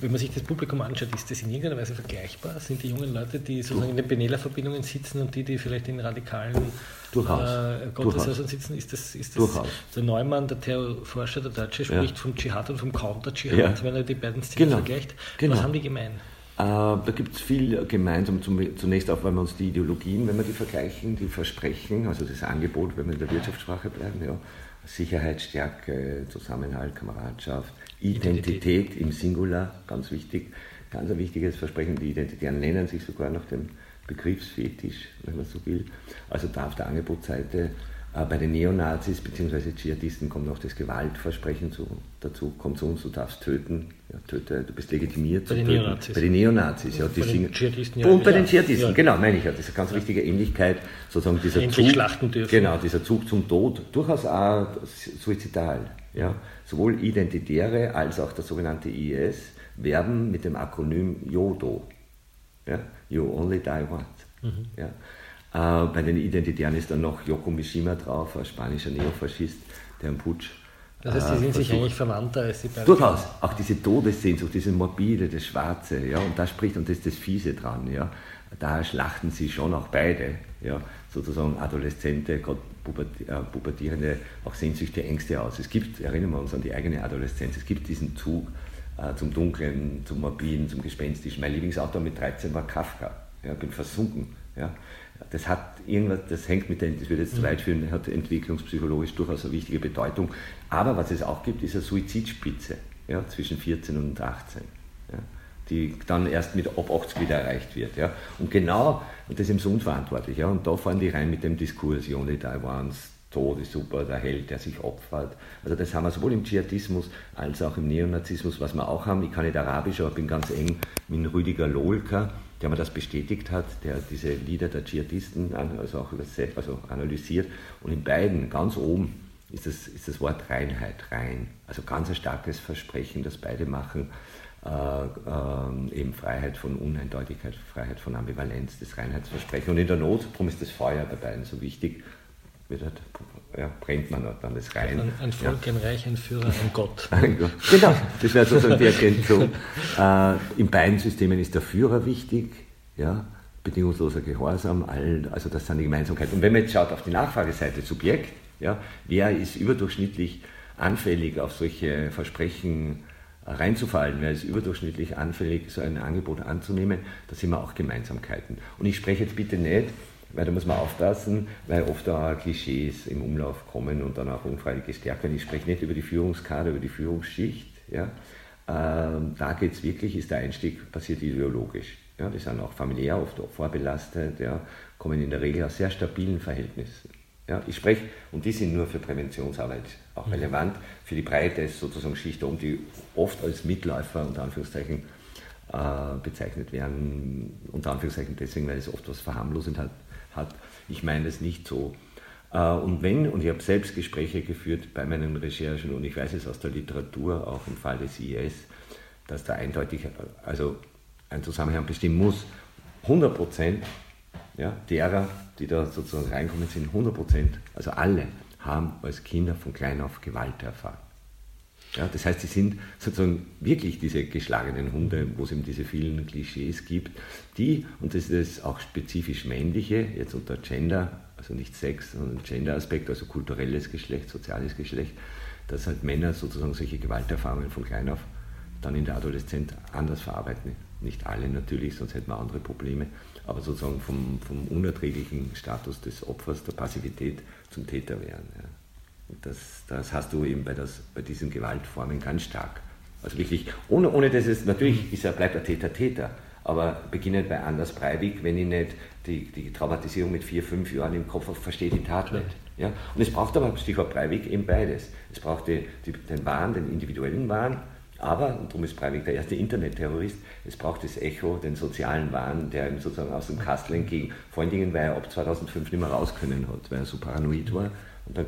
wenn man sich das Publikum anschaut, ist das in irgendeiner Weise vergleichbar? Sind die jungen Leute, die sozusagen in den Benela-Verbindungen sitzen und die, die vielleicht in radikalen äh, Gotteshäusern sitzen, ist das, ist das der Neumann, der Terrorforscher, der Deutsche, spricht ja. vom Dschihad und vom Counter-Dschihad, ja. wenn er die beiden Szenen genau. vergleicht. Genau. Was haben die gemein? Äh, da gibt es viel gemeinsam. Zunächst auch, wenn wir uns die Ideologien, wenn wir die vergleichen, die Versprechen, also das Angebot, wenn wir in der Wirtschaftssprache bleiben, ja, Sicherheit, Stärke, Zusammenhalt, Kameradschaft, Identität im Singular, ganz wichtig, ganz ein wichtiges Versprechen. Die Identitären nennen sich sogar nach dem Begriffsfetisch, wenn man so will. Also da auf der Angebotsseite Äh, bei den Neonazis bzw. Dschihadisten kommt noch das Gewaltversprechen zu, dazu, kommt zu uns, du darfst töten, ja, töte, du bist legitimiert bei zu den töten. Neonazis. Bei den Neonazis, ja. Die bei den Dschihadisten ja und bei den Dschihadisten, Ja. genau, meine ich ja. Das ist eine ganz wichtige Ähnlichkeit, sozusagen dieser Endlich Zug. schlachten dürfen. Genau, dieser Zug zum Tod, durchaus auch suizidal. Ja. Sowohl Identitäre als auch der sogenannte IS werben mit dem Akronym YODO. Ja? You only die once. Mhm. Ja? Äh, bei den Identitären ist dann noch Yoko Mishima drauf, ein spanischer Neofaschist, der einen Putsch. Das heißt, die äh, sind sich eigentlich verwandter als die beiden. Durchaus, auch diese Todessehnsucht, dieses Morbide, das Schwarze, ja, und da spricht, und das ist das Fiese dran, ja, da schlachten sie schon auch beide, ja, sozusagen Adoleszente, äh, Pubertierende, auch Sehnsüchte, Ängste aus. Es gibt, erinnern wir uns an die eigene Adoleszenz, es gibt diesen Zug äh, zum Dunklen, zum Morbiden, zum Gespenstischen. Mein Lieblingsautor mit 13 war Kafka, ja, bin versunken, ja. Das hat irgendwas, das hängt mit der, das würde jetzt zu weit führen, hat entwicklungspsychologisch durchaus eine wichtige Bedeutung. Aber was es auch gibt, ist eine Suizidspitze ja, zwischen 14 und 18. Die dann erst mit ab 80 wieder erreicht wird. Ja. Und genau, und das ist eben so unverantwortlich. Ja, und da fahren die rein mit dem Diskurs, Joni Taiwans, Tod ist super, der Held, der sich opfert. Also das haben wir sowohl im Dschihadismus als auch im Neonazismus, was wir auch haben. Ich kann nicht Arabisch, aber bin ganz eng mit Rüdiger Lohlka, der mir das bestätigt hat, der diese Lieder der Dschihadisten also auch übersetzt, also analysiert. Und in beiden, ganz oben, ist das, ist das Wort Reinheit, rein. Also ganz ein starkes Versprechen, das beide machen. Äh, ähm, eben Freiheit von Uneindeutigkeit, Freiheit von Ambivalenz, das Reinheitsversprechen. Und in der Not, darum ist das Feuer bei beiden so wichtig, wird halt, ja, brennt man dann das rein. Ein, ein Volk, ein Reich, ein Führer, ein Gott. Genau, das wäre sozusagen die Ergänzung. Äh, in beiden Systemen ist der Führer wichtig, ja, bedingungsloser Gehorsam, all, also das sind die Gemeinsamkeiten. Und wenn man jetzt schaut auf die Nachfrageseite Subjekt, ja, wer ist überdurchschnittlich anfällig auf solche Versprechen reinzufallen, wer ist überdurchschnittlich anfällig, so ein Angebot anzunehmen, da sind wir auch Gemeinsamkeiten. Und ich spreche jetzt bitte nicht, weil da muss man aufpassen, weil oft auch Klischees im Umlauf kommen und dann auch unfreiwillig gestärkt werden. Ich spreche nicht über die Führungskader, über die Führungsschicht. Ja. Ähm, da geht es wirklich, ist der Einstieg passiert ideologisch. Ja. Die sind auch familiär oft vorbelastet, ja, kommen in der Regel aus sehr stabilen Verhältnissen. Ja, ich spreche, und die sind nur für Präventionsarbeit auch relevant, für die Breite ist sozusagen Schicht um, die oft als Mitläufer unter Anführungszeichen äh, bezeichnet werden, unter Anführungszeichen deswegen, weil es oft was verharmlosend hat. hat. Ich meine das nicht so. Äh, und wenn, und ich habe selbst Gespräche geführt bei meinen Recherchen und ich weiß es aus der Literatur, auch im Fall des IS, dass da eindeutig also ein Zusammenhang bestehen muss. 100 Prozent ja, derer, die da sozusagen reinkommen, sind 100 Prozent, also alle, haben als Kinder von klein auf Gewalt erfahren. Ja, das heißt, sie sind sozusagen wirklich diese geschlagenen Hunde, wo es eben diese vielen Klischees gibt, die, und das ist auch spezifisch männliche, jetzt unter Gender, also nicht Sex, sondern Gender-Aspekt, also kulturelles Geschlecht, soziales Geschlecht, dass halt Männer sozusagen solche Gewalterfahrungen von klein auf dann in der Adoleszenz anders verarbeiten. Nicht alle natürlich, sonst hätten wir andere Probleme, aber sozusagen vom, vom unerträglichen Status des Opfers, der Passivität zum Täter werden. Ja. Und das, das hast du eben bei, das, bei diesen Gewaltformen ganz stark. Also wirklich, ohne, ohne dass es, natürlich ist er, bleibt er Täter Täter, aber beginnend bei Anders Breivik, wenn ich nicht die, die Traumatisierung mit vier, fünf Jahren im Kopf habe, verstehe die Tat nicht. Ja? Und es braucht aber, Stichwort Breivik, eben beides. Es braucht die, die, den Wahn, den individuellen Wahn, aber, und darum ist Breivik der erste Internetterrorist, es braucht das Echo, den sozialen Wahn, der ihm sozusagen aus dem Kastel entgegen, vor allen Dingen, weil er ab 2005 nicht mehr raus können hat, weil er so paranoid war. Und dann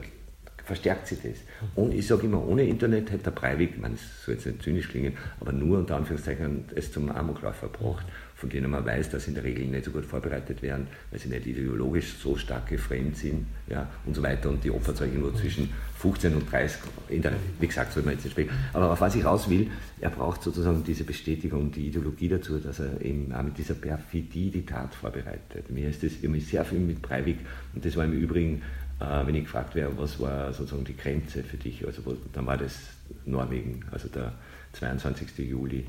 verstärkt sie das. Und ich sage immer, ohne Internet hätte der Breivik, man soll jetzt nicht zynisch klingen, aber nur unter Anführungszeichen es zum Amokläufer gebracht, von denen man weiß, dass sie in der Regel nicht so gut vorbereitet werden, weil sie nicht ideologisch so stark geframed sind ja, und so weiter und die Opferzeuge nur zwischen 15 und 30, in der, wie gesagt, soll man jetzt nicht sprechen. Aber auf was ich raus will, er braucht sozusagen diese Bestätigung, die Ideologie dazu, dass er eben auch mit dieser Perfidie die Tat vorbereitet. Mir ist das immer sehr viel mit Breivik und das war im Übrigen äh, wenn ich gefragt wäre, was war sozusagen die Grenze für dich, also dann war das Norwegen, also der 22. Juli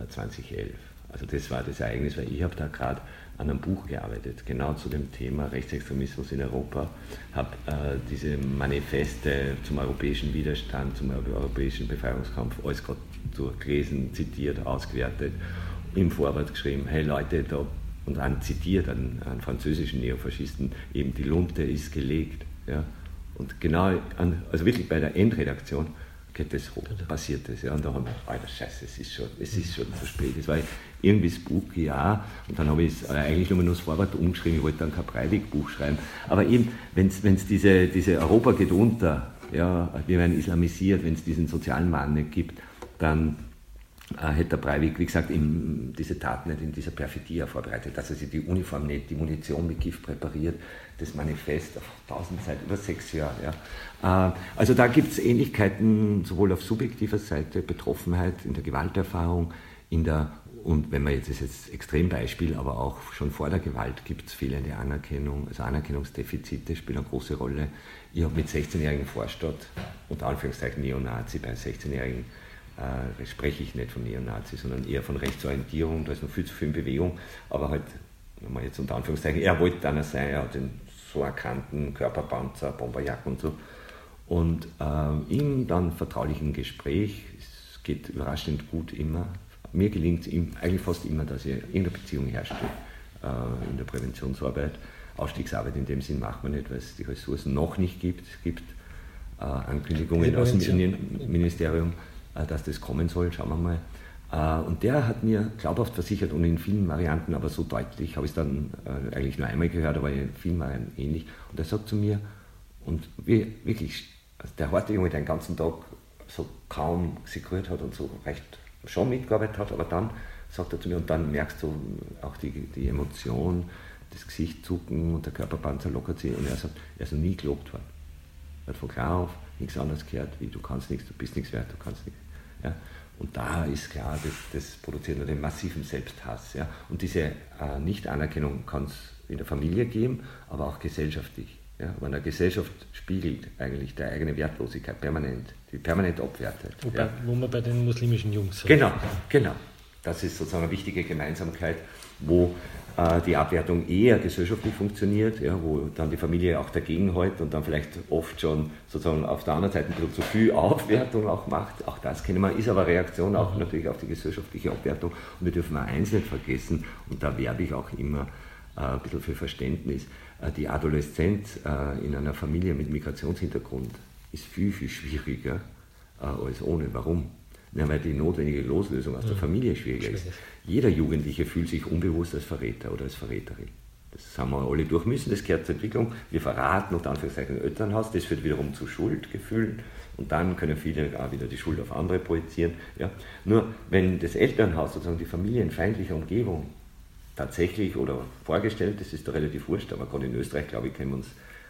äh, 2011. Also das war das Ereignis, weil ich habe da gerade an einem Buch gearbeitet, genau zu dem Thema Rechtsextremismus in Europa, habe äh, diese Manifeste zum europäischen Widerstand, zum europäischen Befreiungskampf, alles gerade durchgelesen, zitiert, ausgewertet, im Vorwort geschrieben, hey Leute, da und dann zitiert an, an französischen Neofaschisten, eben die Lunte ist gelegt. Ja? Und genau, an, also wirklich bei der Endredaktion das hoch, passiert das. Ja, und da haben wir, alter Scheiße, es ist schon, es ist schon zu spät. Es war irgendwie spooky, ja. Und dann habe ich es äh, eigentlich nur das Vorwort umgeschrieben, ich wollte dann kein Breivik-Buch schreiben. Aber eben, wenn es diese, diese Europa geht unter, ja, wir werden islamisiert, wenn es diesen sozialen Mann nicht gibt, dann hätte der Breivik, wie gesagt, in, diese Taten nicht in dieser Perfidie vorbereitet, dass er sich die Uniform nicht, die Munition mit Gift präpariert, das Manifest auf tausend Seiten, über sechs Jahre. Ja. Äh, also da gibt es Ähnlichkeiten sowohl auf subjektiver Seite, Betroffenheit in der Gewalterfahrung, in der und wenn man jetzt, das jetzt Extrembeispiel, aber auch schon vor der Gewalt gibt es fehlende Anerkennung, also Anerkennungsdefizite spielen eine große Rolle. Ich habe mit 16-jährigen Vorstadt, unter Anführungszeichen Neonazi, bei 16-jährigen äh, spreche ich nicht von Neonazis, sondern eher von Rechtsorientierung, da ist noch viel zu viel in Bewegung, aber halt, nochmal jetzt unter Anführungszeichen, er wollte einer sein, er hat den so erkannten Körperpanzer, Bomberjacken und so. Und äh, ihm dann vertraulich im Gespräch, es geht überraschend gut immer, mir gelingt es eigentlich fast immer, dass ich in der Beziehung herrscht, äh, in der Präventionsarbeit. Ausstiegsarbeit in dem Sinn macht man nicht, weil es die Ressourcen noch nicht gibt. Es gibt äh, Ankündigungen aus dem Innenministerium, dass das kommen soll, schauen wir mal. Äh, und der hat mir glaubhaft versichert und in vielen Varianten, aber so deutlich, habe ich es dann äh, eigentlich nur einmal gehört, aber in vielen Varianten ähnlich. Und er sagt zu mir, und wirklich, also der harte Junge, der den ganzen Tag so kaum sich hat und so recht schon mitgearbeitet hat, aber dann sagt er zu mir, und dann merkst du auch die, die Emotion, das Gesicht zucken und der Körperpanzer lockert sich und er sagt, er ist noch nie gelobt worden. Er hat von klar auf nichts anderes gehört, wie du kannst nichts, du bist nichts wert, du kannst nichts. Ja. Und da ist klar, das, das produziert einen massiven Selbsthass. Ja. Und diese äh, Nicht-Anerkennung kann es in der Familie geben, aber auch gesellschaftlich. Ja. Wenn eine Gesellschaft spiegelt eigentlich der eigene Wertlosigkeit permanent, die permanent abwertet. Wobei, ja. Wo man bei den muslimischen Jungs. Genau, genau. Das ist sozusagen eine wichtige Gemeinsamkeit, wo die Abwertung eher gesellschaftlich funktioniert, ja, wo dann die Familie auch dagegen hält und dann vielleicht oft schon sozusagen auf der anderen Seite ein bisschen zu viel Aufwertung auch macht. Auch das kennen wir, ist aber Reaktion auch mhm. natürlich auf die gesellschaftliche Abwertung. Und wir dürfen eins nicht vergessen, und da werbe ich auch immer äh, ein bisschen für Verständnis, äh, die Adoleszenz äh, in einer Familie mit Migrationshintergrund ist viel, viel schwieriger äh, als ohne. Warum? Ja, weil die notwendige Loslösung aus der mhm. Familie schwieriger ist. Jeder Jugendliche fühlt sich unbewusst als Verräter oder als Verräterin. Das haben wir alle durch müssen, das gehört zur Entwicklung. Wir verraten unter Anführungszeichen Elternhaus, das führt wiederum zu Schuldgefühlen und dann können viele auch wieder die Schuld auf andere projizieren. Ja. Nur wenn das Elternhaus, sozusagen die familienfeindliche Umgebung tatsächlich oder vorgestellt, das ist da relativ wurscht, aber gerade in Österreich, glaube ich, können wir uns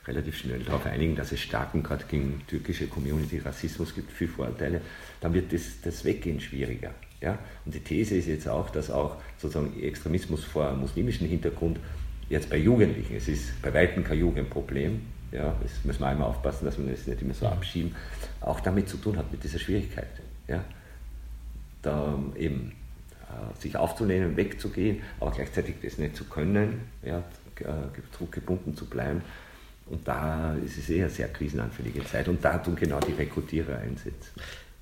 relativ schnell darauf einigen, dass es starken, gerade gegen türkische Community, Rassismus gibt, viele Vorurteile, dann wird das, das Weggehen schwieriger. Ja? Und die These ist jetzt auch, dass auch sozusagen Extremismus vor muslimischem Hintergrund jetzt bei Jugendlichen, es ist bei weitem kein Jugendproblem, ja, das müssen wir einmal aufpassen, dass wir das nicht immer so abschieben, auch damit zu tun hat, mit dieser Schwierigkeit. Ja? Da eben äh, sich aufzunehmen, wegzugehen, aber gleichzeitig das nicht zu können, ja, zurückgebunden zu bleiben. Und da ist es eher sehr krisenanfällige Zeit und da tun genau die Rekrutierer einsetzen.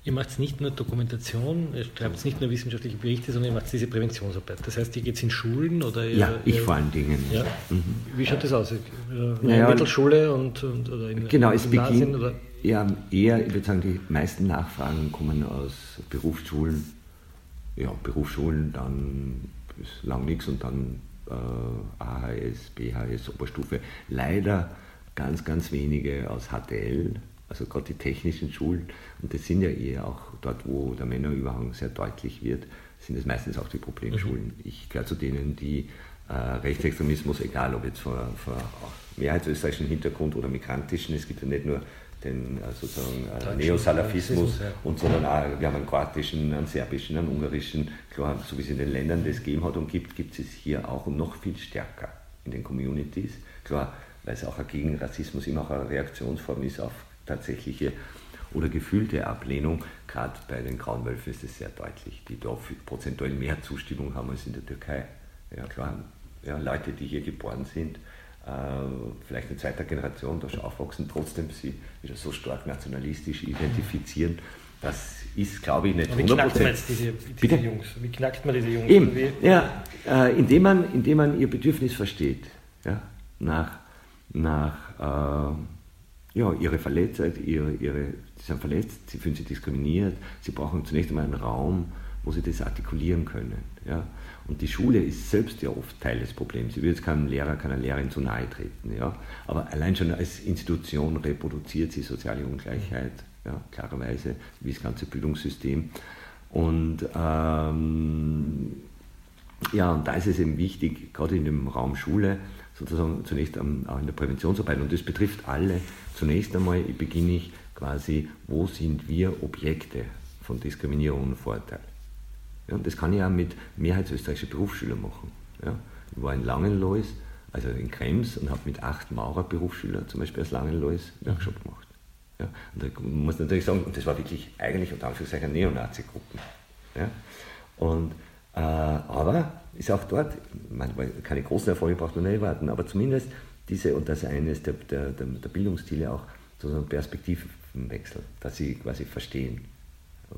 Ihr macht nicht nur Dokumentation, ihr schreibt nicht nur wissenschaftliche Berichte, sondern ihr macht diese Präventionsarbeit. Das heißt, ihr geht in Schulen oder ihr, Ja, ich ihr, vor allen Dingen. Ja. Mhm. Wie schaut das aus? Naja, Mittelschule und, und oder in Genau, es beginnt oder? Ja, eher, ich würde sagen, die meisten Nachfragen kommen aus Berufsschulen. Ja, Berufsschulen, dann ist lang nichts und dann äh, AHS, BHS, Oberstufe. Leider ganz, ganz wenige aus HTL, also gerade die technischen Schulen. Und das sind ja eher auch dort, wo der Männerüberhang sehr deutlich wird, sind es meistens auch die Problemschulen. Mhm. Ich gehöre zu denen, die äh, Rechtsextremismus, egal ob jetzt von, von mehrheitsösterreichischen Hintergrund oder migrantischen, es gibt ja nicht nur den äh, sozusagen äh, Neosalafismus ja. und sondern auch, wir haben einen kroatischen, einen serbischen, einen ungarischen, klar, so wie es in den Ländern das gegeben hat und gibt, gibt es hier auch und noch viel stärker in den Communities. Klar, weil es auch gegen Rassismus immer auch eine Reaktionsform ist auf tatsächliche oder gefühlte Ablehnung. Gerade bei den Grauen Wölfen ist es sehr deutlich, die da prozentuell mehr Zustimmung haben als in der Türkei. Ja, klar, ja, Leute, die hier geboren sind, äh, vielleicht in zweiter Generation da schon aufwachsen, trotzdem sie wieder so stark nationalistisch identifizieren. Das ist, glaube ich, nicht wie 100%. Wie knackt man jetzt diese, diese Jungs? Wie knackt man diese Jungs? Eben, ja, äh, indem, man, indem man ihr Bedürfnis versteht. Ja, nach nach, äh, ja, ihre Verletztheit, ihre, ihre, sie sind verletzt, sie fühlen sich diskriminiert, sie brauchen zunächst einmal einen Raum, wo sie das artikulieren können. Ja. Und die Schule ist selbst ja oft Teil des Problems. Sie will keinem Lehrer, keiner Lehrerin zu nahe treten. Ja. Aber allein schon als Institution reproduziert sie soziale Ungleichheit, ja, klarerweise, wie das ganze Bildungssystem. Und ähm, ja, und da ist es eben wichtig, gerade in dem Raum Schule, sozusagen zunächst auch in der Präventionsarbeit, und das betrifft alle, zunächst einmal beginne ich quasi, wo sind wir Objekte von Diskriminierung und Vorteil. Ja, und das kann ich auch mit mehrheitsösterreichischen Berufsschülern machen. Ja. Ich war in Langenlois, also in Krems, und habe mit acht Maurer-Berufsschülern zum Beispiel als Langenlois Workshop gemacht. Ja. Und da muss ich natürlich sagen, und das war wirklich eigentlich unter Anführungszeichen Neonazi-Gruppen. Ja. Und aber ist auch dort, manchmal keine großen Erfolge braucht man nicht warten, aber zumindest diese, und das ist eines der, der, der Bildungsstile auch, so ein Perspektivenwechsel, dass sie quasi verstehen,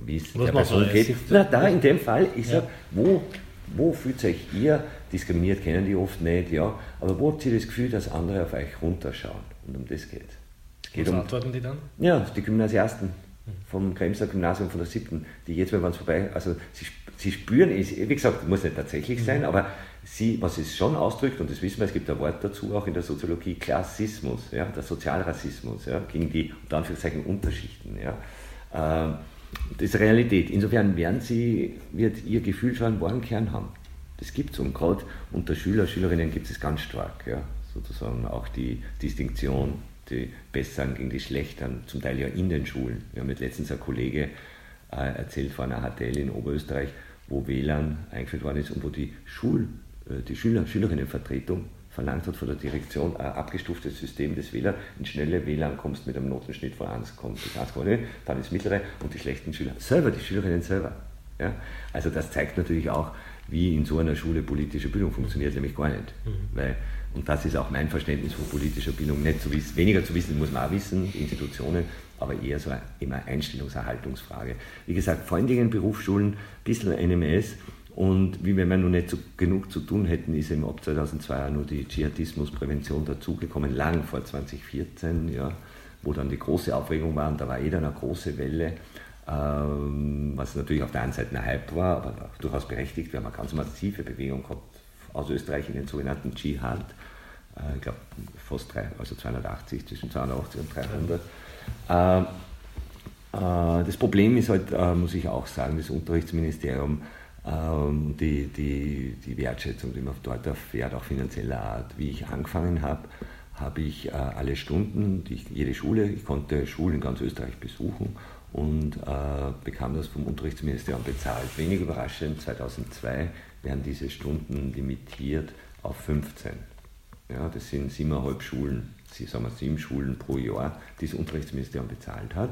wie es Was der Person geht. Na, da in dem Fall, ich ja. sage, wo, wo fühlt euch ihr diskriminiert, kennen die oft nicht, ja, aber wo habt ihr das Gefühl, dass andere auf euch runterschauen? Und um das geht es. Geht Was um, antworten die dann? Ja, die Gymnasiasten vom Kremser Gymnasium von der siebten, die jetzt, wenn man es vorbei, also sie, sie spüren es, wie gesagt, muss nicht tatsächlich sein, mhm. aber sie, was es schon ausdrückt, und das wissen wir, es gibt ein Wort dazu auch in der Soziologie, Klassismus, ja, der Sozialrassismus, ja, gegen die, unter Anführungszeichen, Unterschichten, ja. Ähm, das ist Realität. Insofern werden sie, wird ihr Gefühl schon einen wahren Kern haben. Das gibt es und gerade unter Schüler, Schülerinnen gibt es ganz stark, ja, sozusagen auch die Distinktion die Besseren gegen die Schlechteren, zum Teil ja in den Schulen. Wir haben jetzt letztens ein Kollege äh, erzählt von einer HTL in Oberösterreich, wo WLAN eingeführt worden ist und wo die, Schul, äh, die Schüler, Schülerinnenvertretung verlangt hat von der Direktion ein abgestuftes System des WLAN. In schnelle WLAN kommst mit einem Notenschnitt von 1, kommt bis 1,9, dann das mittlere und die schlechten Schüler. Selber, die Schülerinnen selber. Ja? Also das zeigt natürlich auch, wie in so einer Schule politische Bildung funktioniert, nämlich gar nicht. Mhm. Weil und das ist auch mein Verständnis von politischer Bildung. Nicht zu wissen, weniger zu wissen, muss man auch wissen, Institutionen, aber eher so immer Einstellungserhaltungsfrage. Wie gesagt, vor allen Dingen Berufsschulen, ein bisschen NMS. Und wie wenn wir noch nicht so genug zu tun hätten, ist im ab 2002 auch nur die Dschihadismusprävention dazugekommen, lang vor 2014, ja, wo dann die große Aufregung war und da war eh dann eine große Welle, ähm, was natürlich auf der einen Seite ein Hype war, aber durchaus berechtigt. Wir haben eine ganz massive Bewegung gehabt aus Österreich in den sogenannten Dschihad. Äh, ich glaube fast drei, also 280, zwischen 280 und 300. Äh, äh, das Problem ist halt, äh, muss ich auch sagen, das Unterrichtsministerium, ähm, die, die, die Wertschätzung, die man dort erfährt, auch finanzieller Art. Wie ich angefangen habe, habe ich alle Stunden, ich, jede Schule, ich konnte Schulen in ganz Österreich besuchen und bekam das vom Unterrichtsministerium bezahlt. Wenig überraschend, 2002 werden diese Stunden limitiert auf 15. Ja, das sind siebeneinhalb Schulen, sagen wir sieben Schulen pro Jahr, die das Unterrichtsministerium bezahlt hat.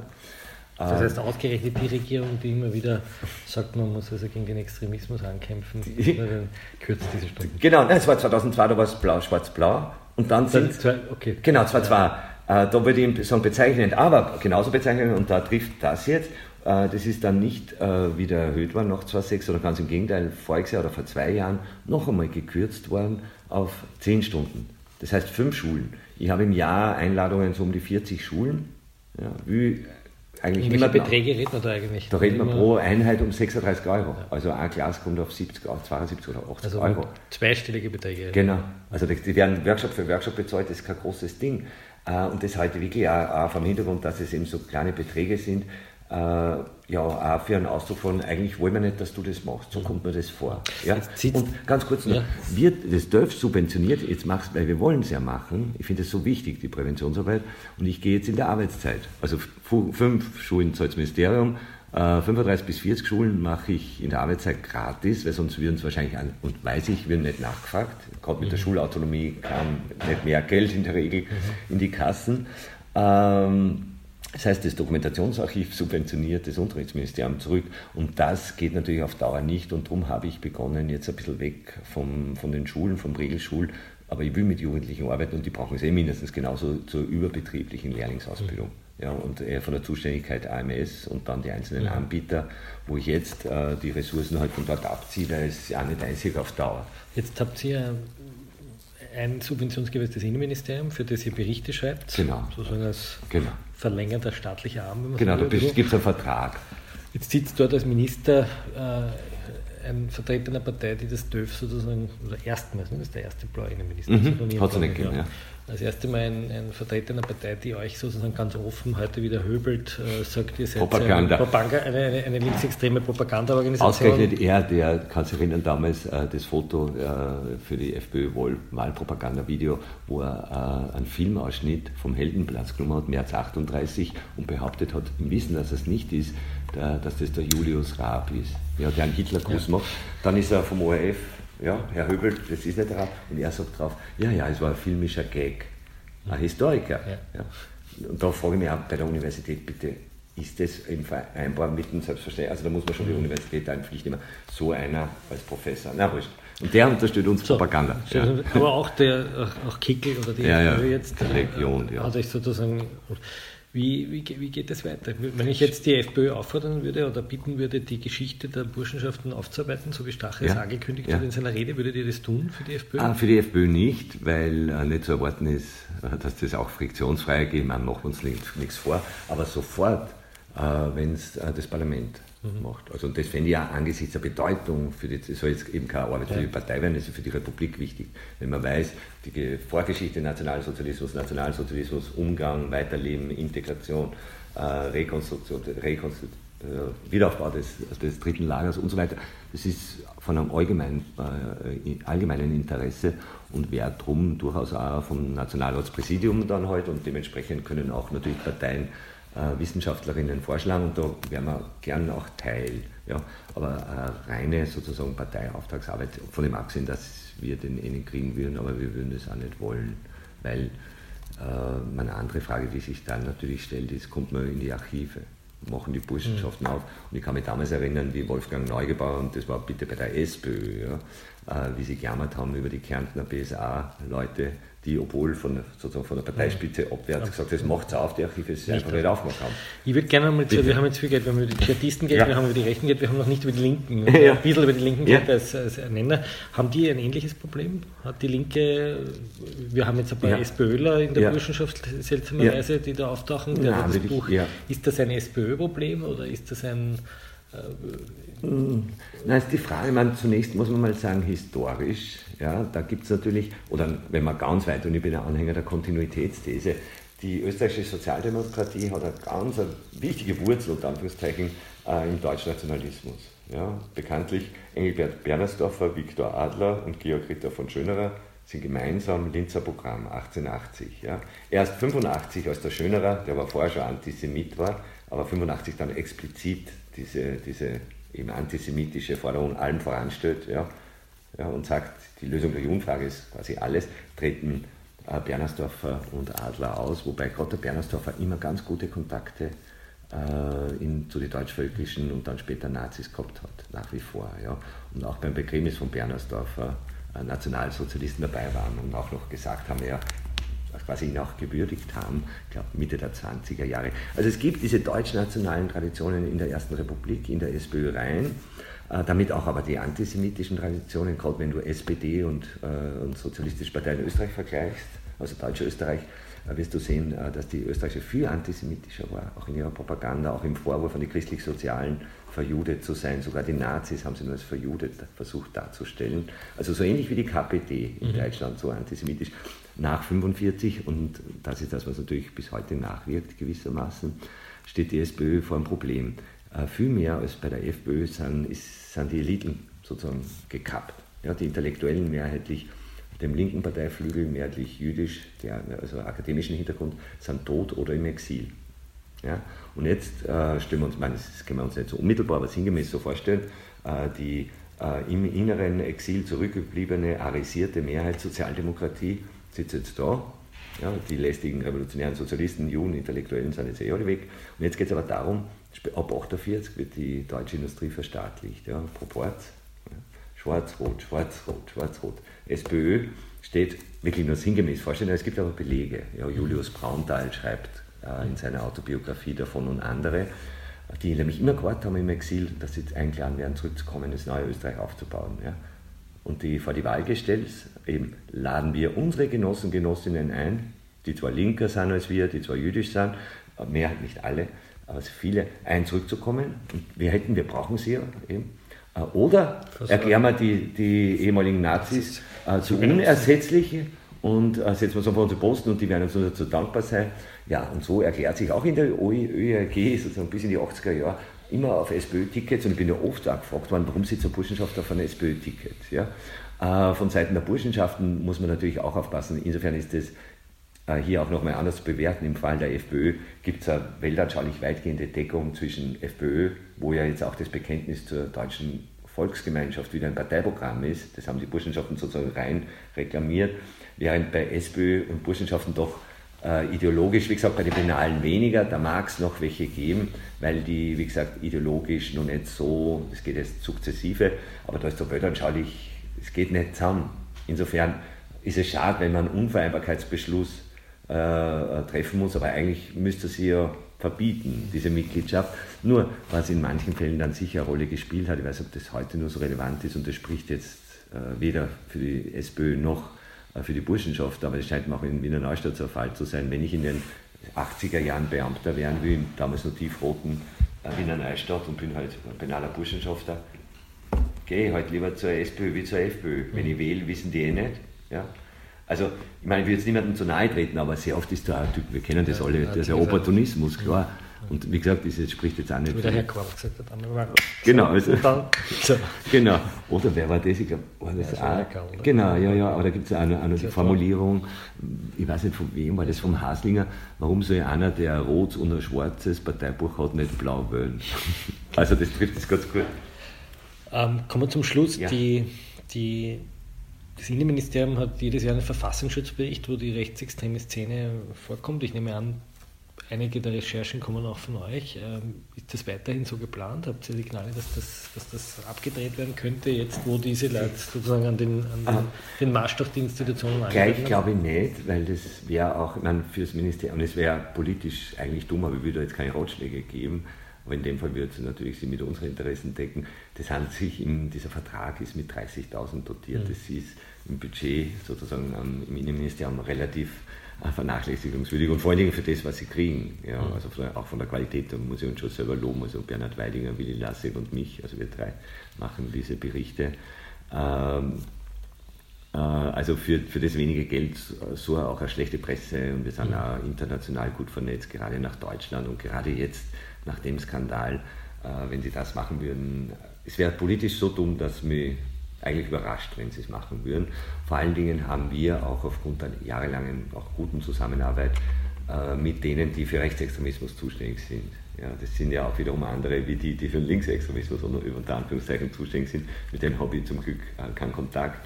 Das heißt, ausgerechnet die Regierung, die immer wieder sagt, man muss also gegen den Extremismus ankämpfen, dann kürzt diese Stunden. Genau, nein, es war 2002, da war es blau, schwarz-blau. Und dann sind. Okay. Genau, 2002. Ja. Äh, da würde ich sagen bezeichnend, aber genauso bezeichnend, und da trifft das jetzt, äh, das ist dann nicht äh, wieder erhöht worden nach 2006, sondern ganz im Gegenteil, voriges Jahr oder vor zwei Jahren noch einmal gekürzt worden auf 10 Stunden. Das heißt fünf Schulen. Ich habe im Jahr Einladungen so um die 40 Schulen. Ja, wie eigentlich immer Beträge reden wir da eigentlich? Da reden wir pro Einheit um 36 Euro. Ja. Also ein Glas kommt auf 70, auf 72 oder 80 also Euro. Zweistellige Beträge. Genau. Also die werden Workshop für Workshop bezahlt, das ist kein großes Ding. Äh, und das halte ich wirklich auch vom Hintergrund, dass es eben so kleine Beträge sind, äh, ja, auch für einen Ausdruck von, eigentlich wollen wir nicht, dass du das machst. So kommt mir das vor. Ja? Und ganz kurz noch, ja. wird das DÖF subventioniert, jetzt machst weil wir wollen es ja machen. Ich finde es so wichtig, die Präventionsarbeit. Und ich gehe jetzt in der Arbeitszeit. Also fünf Schulen zahlt das Ministerium, 35 äh, bis 40 Schulen mache ich in der Arbeitszeit gratis, weil sonst würden es wahrscheinlich, an, und weiß ich, würden nicht nachgefragt. Gerade mit der mhm. Schulautonomie kam nicht mehr Geld in der Regel mhm. in die Kassen. Ähm, das heißt, das Dokumentationsarchiv subventioniert das Unterrichtsministerium zurück und das geht natürlich auf Dauer nicht und darum habe ich begonnen, jetzt ein bisschen weg vom, von den Schulen, vom Regelsschul, aber ich will mit Jugendlichen arbeiten und die brauchen es eh mindestens genauso zur überbetrieblichen Lehrlingsausbildung. Ja, und eher von der Zuständigkeit AMS und dann die einzelnen ja. Anbieter, wo ich jetzt äh, die Ressourcen halt von dort abziehe, da ist ja nicht einzig auf Dauer. Jetzt habt ihr ein Subventionsgeber das Innenministerium, für das ihr Berichte schreibt. Genau. Sozusagen als Genau. verlängerter staatlicher Arm. Genau, da gibt es einen Vertrag. Jetzt sitzt dort als Minister äh, ein Vertreter einer Partei, die das DÖF sozusagen, oder erstmals, ne, das ist der erste blaue Innenminister. Mhm, das hat einen nicht gegeben, Das erste Mal ein, ein Vertreter einer Partei, die euch sozusagen ganz offen heute wieder höbelt, äh, sagt, ihr seid Propaganda. Eine, Propaganda, eine, eine, eine linksextreme Propagandaorganisation. Ausgerechnet er, der, kannst du erinnern, damals äh, das Foto äh, für die FPÖ-Wahlpropaganda-Video, wo er äh, einen Filmausschnitt vom Heldenplatz genommen hat, März 38, und behauptet hat, im Wissen, dass es nicht ist, der, dass das der Julius Raab ist, ja, der einen Hitlergruß macht. Dann ist er vom ORF, ja, Herr Höbel, das ist nicht der Raab, und er sagt drauf, ja, ja, es war ein filmischer Gag. Ein Historiker. Ja. Ja. Und da frage ich mich auch bei der Universität, bitte, ist das im Vereinbar mit dem Selbstverständnis? Also da muss man schon die Mhm. Universität einpflichten, immer so einer als Professor. Na wurscht. Und der unterstützt uns Propaganda. Ja. Aber auch der auch, Kickel oder die Ja, ja. Jetzt äh, Legion, ja. hat euch sozusagen. Wie, wie, wie geht das weiter? Wenn ich jetzt die FPÖ auffordern würde oder bitten würde, die Geschichte der Burschenschaften aufzuarbeiten, so wie Stachel es Ja. angekündigt Ja. hat in seiner Rede, würdet ihr das tun für die FPÖ? Ah, für die FPÖ nicht, weil äh, nicht zu erwarten ist, äh, dass das auch friktionsfrei geht. Man machen wir uns nichts nichts vor. Aber sofort, äh, wenn es äh, das Parlament macht. Also und das fände ich auch angesichts der Bedeutung für die, das soll jetzt eben keine Arbeit für die Partei werden, das ist für die Republik wichtig. Wenn man weiß, die Ge- Vorgeschichte Nationalsozialismus, Nationalsozialismus, Umgang, Weiterleben, Integration, äh, Rekonstruktion, Rekonstruktion äh, Wiederaufbau des, des dritten Lagers und so weiter. Das ist von einem allgemeinen, äh, allgemeinen Interesse und wäre drum durchaus auch vom Nationalratspräsidium dann halt und dementsprechend können auch natürlich Parteien äh, Wissenschaftlerinnen vorschlagen und da wären wir gern auch Teil. Ja. Aber äh, reine sozusagen Parteiauftragsarbeit, von dem abgesehen, dass wir den eh nicht kriegen würden, aber wir würden das auch nicht wollen, weil äh, eine andere Frage, die sich dann natürlich stellt, ist, kommt man in die Archive, machen die Burschenschaften auf. Und ich kann mich damals erinnern, wie Wolfgang Neugebauer, und das war bitte bei der SPÖ, ja, äh, wie sie gejammert haben über die Kärntner BSA-Leute, die, obwohl von, sozusagen von der Parteispitze abwärts gesagt das macht's auf, die Archive, es einfach nicht aufgemacht haben. Ich würde gerne mal, Bitte. wir haben jetzt viel Geld, wir haben über die Dschihadisten Geld, Ja. wir haben über die Rechten Geld, wir haben noch nicht über die Linken, Ja. ein bisschen über die Linken Ja. Geld als, als Nenner. Haben die ein ähnliches Problem? Hat die Linke, wir haben jetzt ein paar Ja. SPÖler in der Ja. Burschenschaft seltsamerweise, die da auftauchen. Der Ja, das Buch, ja. Ist das ein SPÖ-Problem oder ist das ein Na, ist die Frage, man, zunächst muss man mal sagen, historisch, ja, da gibt es natürlich, oder wenn man ganz weit, und ich bin ein Anhänger der Kontinuitätsthese, die österreichische Sozialdemokratie hat eine ganz wichtige Wurzel, unter Anführungszeichen, äh, im Deutschnationalismus. Ja, bekanntlich Engelbert Bernersdorfer, Viktor Adler und Georg Ritter von Schönerer sind gemeinsam Linzer Programm 1880. Ja. Erst 85 als der Schönerer, der war vorher schon Antisemit war, aber 85 dann explizit diese, diese eben antisemitische Forderung allem voranstellt ja, ja, und sagt, die Lösung der Judenfrage ist quasi alles, treten äh, Bernersdorfer und Adler aus, wobei der Bernersdorfer immer ganz gute Kontakte äh, in, zu den deutschvölkischen und dann später Nazis gehabt hat, nach wie vor. Ja. Und auch beim Begräbnis von Bernersdorfer äh, Nationalsozialisten dabei waren und auch noch gesagt haben, ja, quasi ihn auch haben, ich glaube Mitte der 20er Jahre. Also es gibt diese deutschnationalen Traditionen in der Ersten Republik, in der SPÖ rein, äh, damit auch aber die antisemitischen Traditionen, gerade wenn du SPD und, äh, und Sozialistische Partei in Österreich vergleichst, also Deutsche Österreich, äh, wirst du sehen, dass die österreichische viel antisemitischer war, auch in ihrer Propaganda, auch im Vorwurf an die christlich-sozialen verjudet zu sein. Sogar die Nazis haben sie nur als verjudet versucht darzustellen. Also so ähnlich wie die KPD in Deutschland, so antisemitisch. Nach 45, und das ist das, was natürlich bis heute nachwirkt gewissermaßen, steht die SPÖ vor einem Problem. Äh, viel mehr als bei der FPÖ sind, ist, sind die Eliten sozusagen gekappt. Ja, die Intellektuellen mehrheitlich dem linken Parteiflügel, mehrheitlich jüdisch, der, also akademischen Hintergrund, sind tot oder im Exil. Ja? Und jetzt äh, stellen wir uns, meine, das können wir uns nicht so unmittelbar, aber sinngemäß so vorstellen, äh, die äh, im inneren Exil zurückgebliebene, arisierte Mehrheit Sozialdemokratie sitzt jetzt da. Ja, die lästigen revolutionären Sozialisten, Juden, Intellektuellen sind jetzt eh alle weg. Und jetzt geht es aber darum, ab 48 wird die deutsche Industrie verstaatlicht. Ja, Proporz, ja, schwarz-rot, schwarz-rot, schwarz-rot. SPÖ steht wirklich nur sinngemäß vorstellen, es gibt aber Belege. Ja, Julius Braunthal schreibt äh, in seiner Autobiografie davon und andere, die nämlich immer gewartet haben im Exil, dass sie eingeladen werden, zurückzukommen, das neue Österreich aufzubauen. Ja. Und die vor die Wahl gestellt. Eben laden wir unsere Genossen, Genossinnen ein, die zwar linker sind als wir, die zwar jüdisch sind, mehr nicht alle, aber viele, ein zurückzukommen. Und wir hätten, wir brauchen sie ja eben. Äh, oder erklären wir die, die ehemaligen Nazis äh, zu unersetzlichen und äh, setzen wir es auf unsere Posten und die werden uns dazu dankbar sein. Ja, und so erklärt sich auch in der ÖRG sozusagen bis in die 80er Jahre immer auf SPÖ-Tickets und ich bin ja oft auch gefragt worden, warum sitzt ein Burschenschaft auf einem SPÖ-Ticket? Ja? Äh, von Seiten der Burschenschaften muss man natürlich auch aufpassen. Insofern ist es äh, hier auch nochmal anders zu bewerten. Im Fall der FPÖ gibt es eine weltanschaulich weitgehende Deckung zwischen FPÖ, wo ja jetzt auch das Bekenntnis zur deutschen Volksgemeinschaft wieder ein Parteiprogramm ist. Das haben die Burschenschaften sozusagen rein reklamiert, während bei SPÖ und Burschenschaften doch äh, ideologisch, wie gesagt, bei den Penalen weniger, da mag es noch welche geben, weil die, wie gesagt, ideologisch noch nicht so, es geht jetzt sukzessive, aber da ist so weltanschaulich, es geht nicht zusammen. Insofern ist es schade, wenn man einen Unvereinbarkeitsbeschluss äh, treffen muss, aber eigentlich müsste sie ja verbieten, diese Mitgliedschaft. Nur, was in manchen Fällen dann sicher eine Rolle gespielt hat, ich weiß nicht, ob das heute nur so relevant ist und das spricht jetzt äh, weder für die SPÖ noch äh, für die Burschenschaft, aber es scheint mir auch in Wiener Neustadt so Fall zu sein. Wenn ich in den 80er Jahren Beamter werden will, damals noch tiefroten äh, Wiener Neustadt und bin halt penaler Burschenschafter, gehe ich halt lieber zur SPÖ wie zur FPÖ. Wenn ich wähle, wissen die eh nicht. Ja? Also, ich meine, ich will jetzt niemandem zu nahe treten, aber sehr oft ist da ein Typ, wir kennen das alle, ja, der Opportunismus, klar. Und wie gesagt, das spricht jetzt auch nicht. Wie der Herr Quark gesagt hat, Genau, also, so. genau. Oder wer war das? Ich glaube, war das ja, auch. Karl, genau, ja, ja, aber da gibt es auch noch, eine Formulierung, ich weiß nicht von wem, war das vom Haslinger, warum soll einer, der ein rotes und ein schwarzes Parteibuch hat, nicht blau wählen? also das trifft es ganz gut. Ähm, kommen wir zum Schluss. Ja. Die, die das Innenministerium hat jedes Jahr einen Verfassungsschutzbericht, wo die rechtsextreme Szene vorkommt. Ich nehme an, einige der Recherchen kommen auch von euch. Ähm, ist das weiterhin so geplant? Habt ihr Signale, dass das, dass das abgedreht werden könnte, jetzt wo diese Leute sozusagen an den, an den, ah. den Maßstab der Institutionen Gleich glaube ich nicht, weil das wäre auch, ich meine, für das Ministerium, es wäre politisch eigentlich dumm, aber ich würde jetzt keine Ratschläge geben. Aber in dem Fall wird sie natürlich sie mit unseren Interessen decken. Das handelt sich, in, dieser Vertrag ist mit 30.000 dotiert. Mhm. Das ist im Budget sozusagen im Innenministerium relativ vernachlässigungswürdig und vor allen Dingen für das, was sie kriegen. Ja, mhm. also von, auch von der Qualität, da muss ich uns schon selber loben. Also Bernhard Weidinger, Willi Lassig und mich, also wir drei machen diese Berichte. Ähm, äh, also für, für das wenige Geld so auch eine schlechte Presse und wir sind mhm. auch international gut vernetzt, gerade nach Deutschland und gerade jetzt nach dem Skandal, äh, wenn sie das machen würden. Es wäre politisch so dumm, dass mich eigentlich überrascht, wenn sie es machen würden. Vor allen Dingen haben wir auch aufgrund der jahrelangen, auch guten Zusammenarbeit äh, mit denen, die für Rechtsextremismus zuständig sind. Ja, das sind ja auch wiederum andere wie die, die für Linksextremismus oder unter Anführungszeichen zuständig sind. Mit denen habe ich zum Glück äh, keinen Kontakt.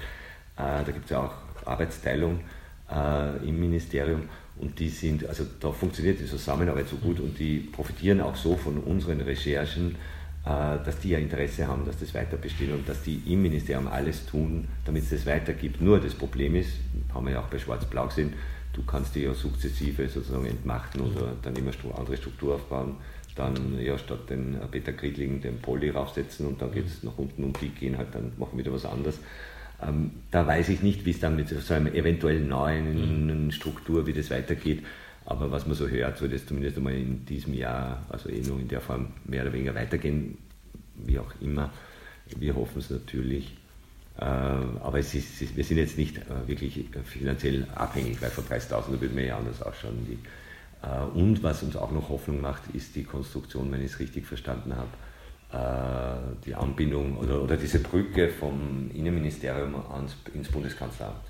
Äh, da gibt es ja auch Arbeitsteilung im Ministerium und die sind, also da funktioniert die Zusammenarbeit so gut und die profitieren auch so von unseren Recherchen, dass die ja Interesse haben, dass das weiter besteht und dass die im Ministerium alles tun, damit es das weitergibt. Nur das Problem ist, haben wir ja auch bei Schwarz-Blau gesehen, du kannst die ja sukzessive sozusagen entmachten oder dann immer andere Struktur aufbauen, dann ja statt den Peter Kriedling den Polly raufsetzen und dann geht es nach unten und die gehen halt dann machen wieder was anderes. Ähm, da weiß ich nicht, wie es dann mit so einer eventuell neuen mhm. Struktur, wie das weitergeht. Aber was man so hört, soll das zumindest einmal in diesem Jahr, also eh nur in der Form mehr oder weniger weitergehen, wie auch immer. Wir hoffen es natürlich. Äh, aber es ist, wir sind jetzt nicht äh, wirklich finanziell abhängig, weil von 30.000 würde man ja anders ausschauen. Äh, und was uns auch noch Hoffnung macht, ist die Konstruktion, wenn ich es richtig verstanden habe, die Anbindung oder, oder diese Brücke vom Innenministerium ans, ins Bundeskanzleramt.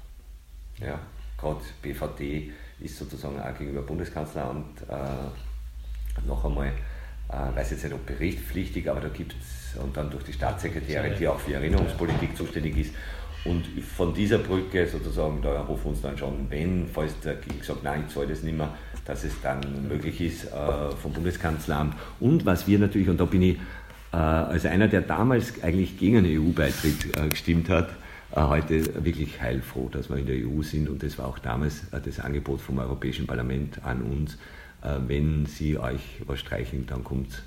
Ja, gerade BVD ist sozusagen auch gegenüber Bundeskanzleramt äh, noch einmal, äh, weiß jetzt nicht ob berichtspflichtig, aber da gibt es, und dann durch die Staatssekretärin, die auch für Erinnerungspolitik zuständig ist, und von dieser Brücke sozusagen, da wir uns dann schon, wenn, falls der GIG sagt, nein, ich zahle das nicht mehr, dass es dann möglich ist äh, vom Bundeskanzleramt. Und was wir natürlich, und da bin ich äh, als einer, der damals eigentlich gegen einen EU-Beitritt äh, gestimmt hat, heute wirklich heilfroh, dass wir in der EU sind und das war auch damals äh, das Angebot vom Europäischen Parlament an uns. Äh, wenn Sie euch was streichen, dann kommt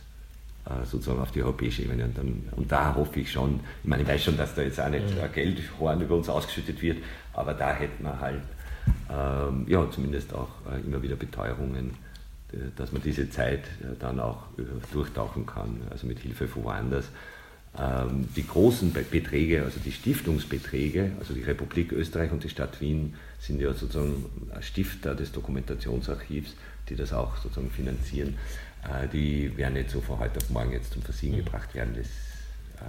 äh, sozusagen auf die europäische Ebene. Und, dann, und, da hoffe ich schon, ich meine, ich weiß schon, dass da jetzt auch nicht mhm. Geldhorn über uns ausgeschüttet wird, aber da hätten wir halt ähm, ja, zumindest auch äh, immer wieder Beteuerungen, dass man diese Zeit äh, dann auch äh, durchtauchen kann, also mit Hilfe von woanders. Ähm, die großen Beträge, also die Stiftungsbeträge, also die Republik Österreich und die Stadt Wien sind ja sozusagen Stifter des Dokumentationsarchivs, die das auch sozusagen finanzieren. Äh, die werden nicht so von heute auf morgen jetzt zum Versiegen mhm. gebracht werden. Das,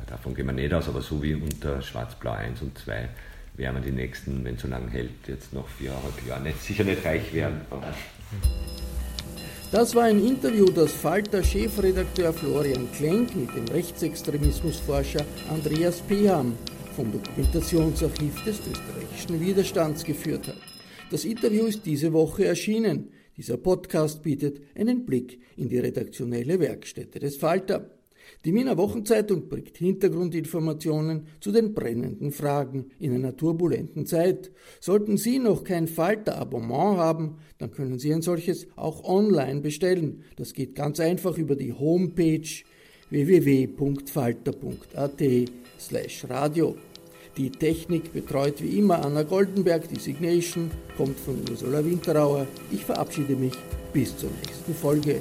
davon gehen wir nicht aus, aber so wie unter Schwarz-Blau 1 und 2 werden wir die nächsten, wenn es so lange hält, jetzt noch viereinhalb Jahre nicht, sicher nicht reich werden. Das war ein Interview, das Falter-Chefredakteur Florian Klenk mit dem Rechtsextremismusforscher Andreas Peham vom Dokumentationsarchiv des österreichischen Widerstands geführt hat. Das Interview ist diese Woche erschienen. Dieser Podcast bietet einen Blick in die redaktionelle Werkstätte des Falter. Die Wiener Wochenzeitung bringt Hintergrundinformationen zu den brennenden Fragen in einer turbulenten Zeit. Sollten Sie noch kein Falter-Abonnement haben, dann können Sie ein solches auch online bestellen. Das geht ganz einfach über die Homepage www.falter.at slash radio. Die Technik betreut wie immer Anna Goldenberg, die Signation kommt von Ursula Winterauer. Ich verabschiede mich bis zur nächsten Folge.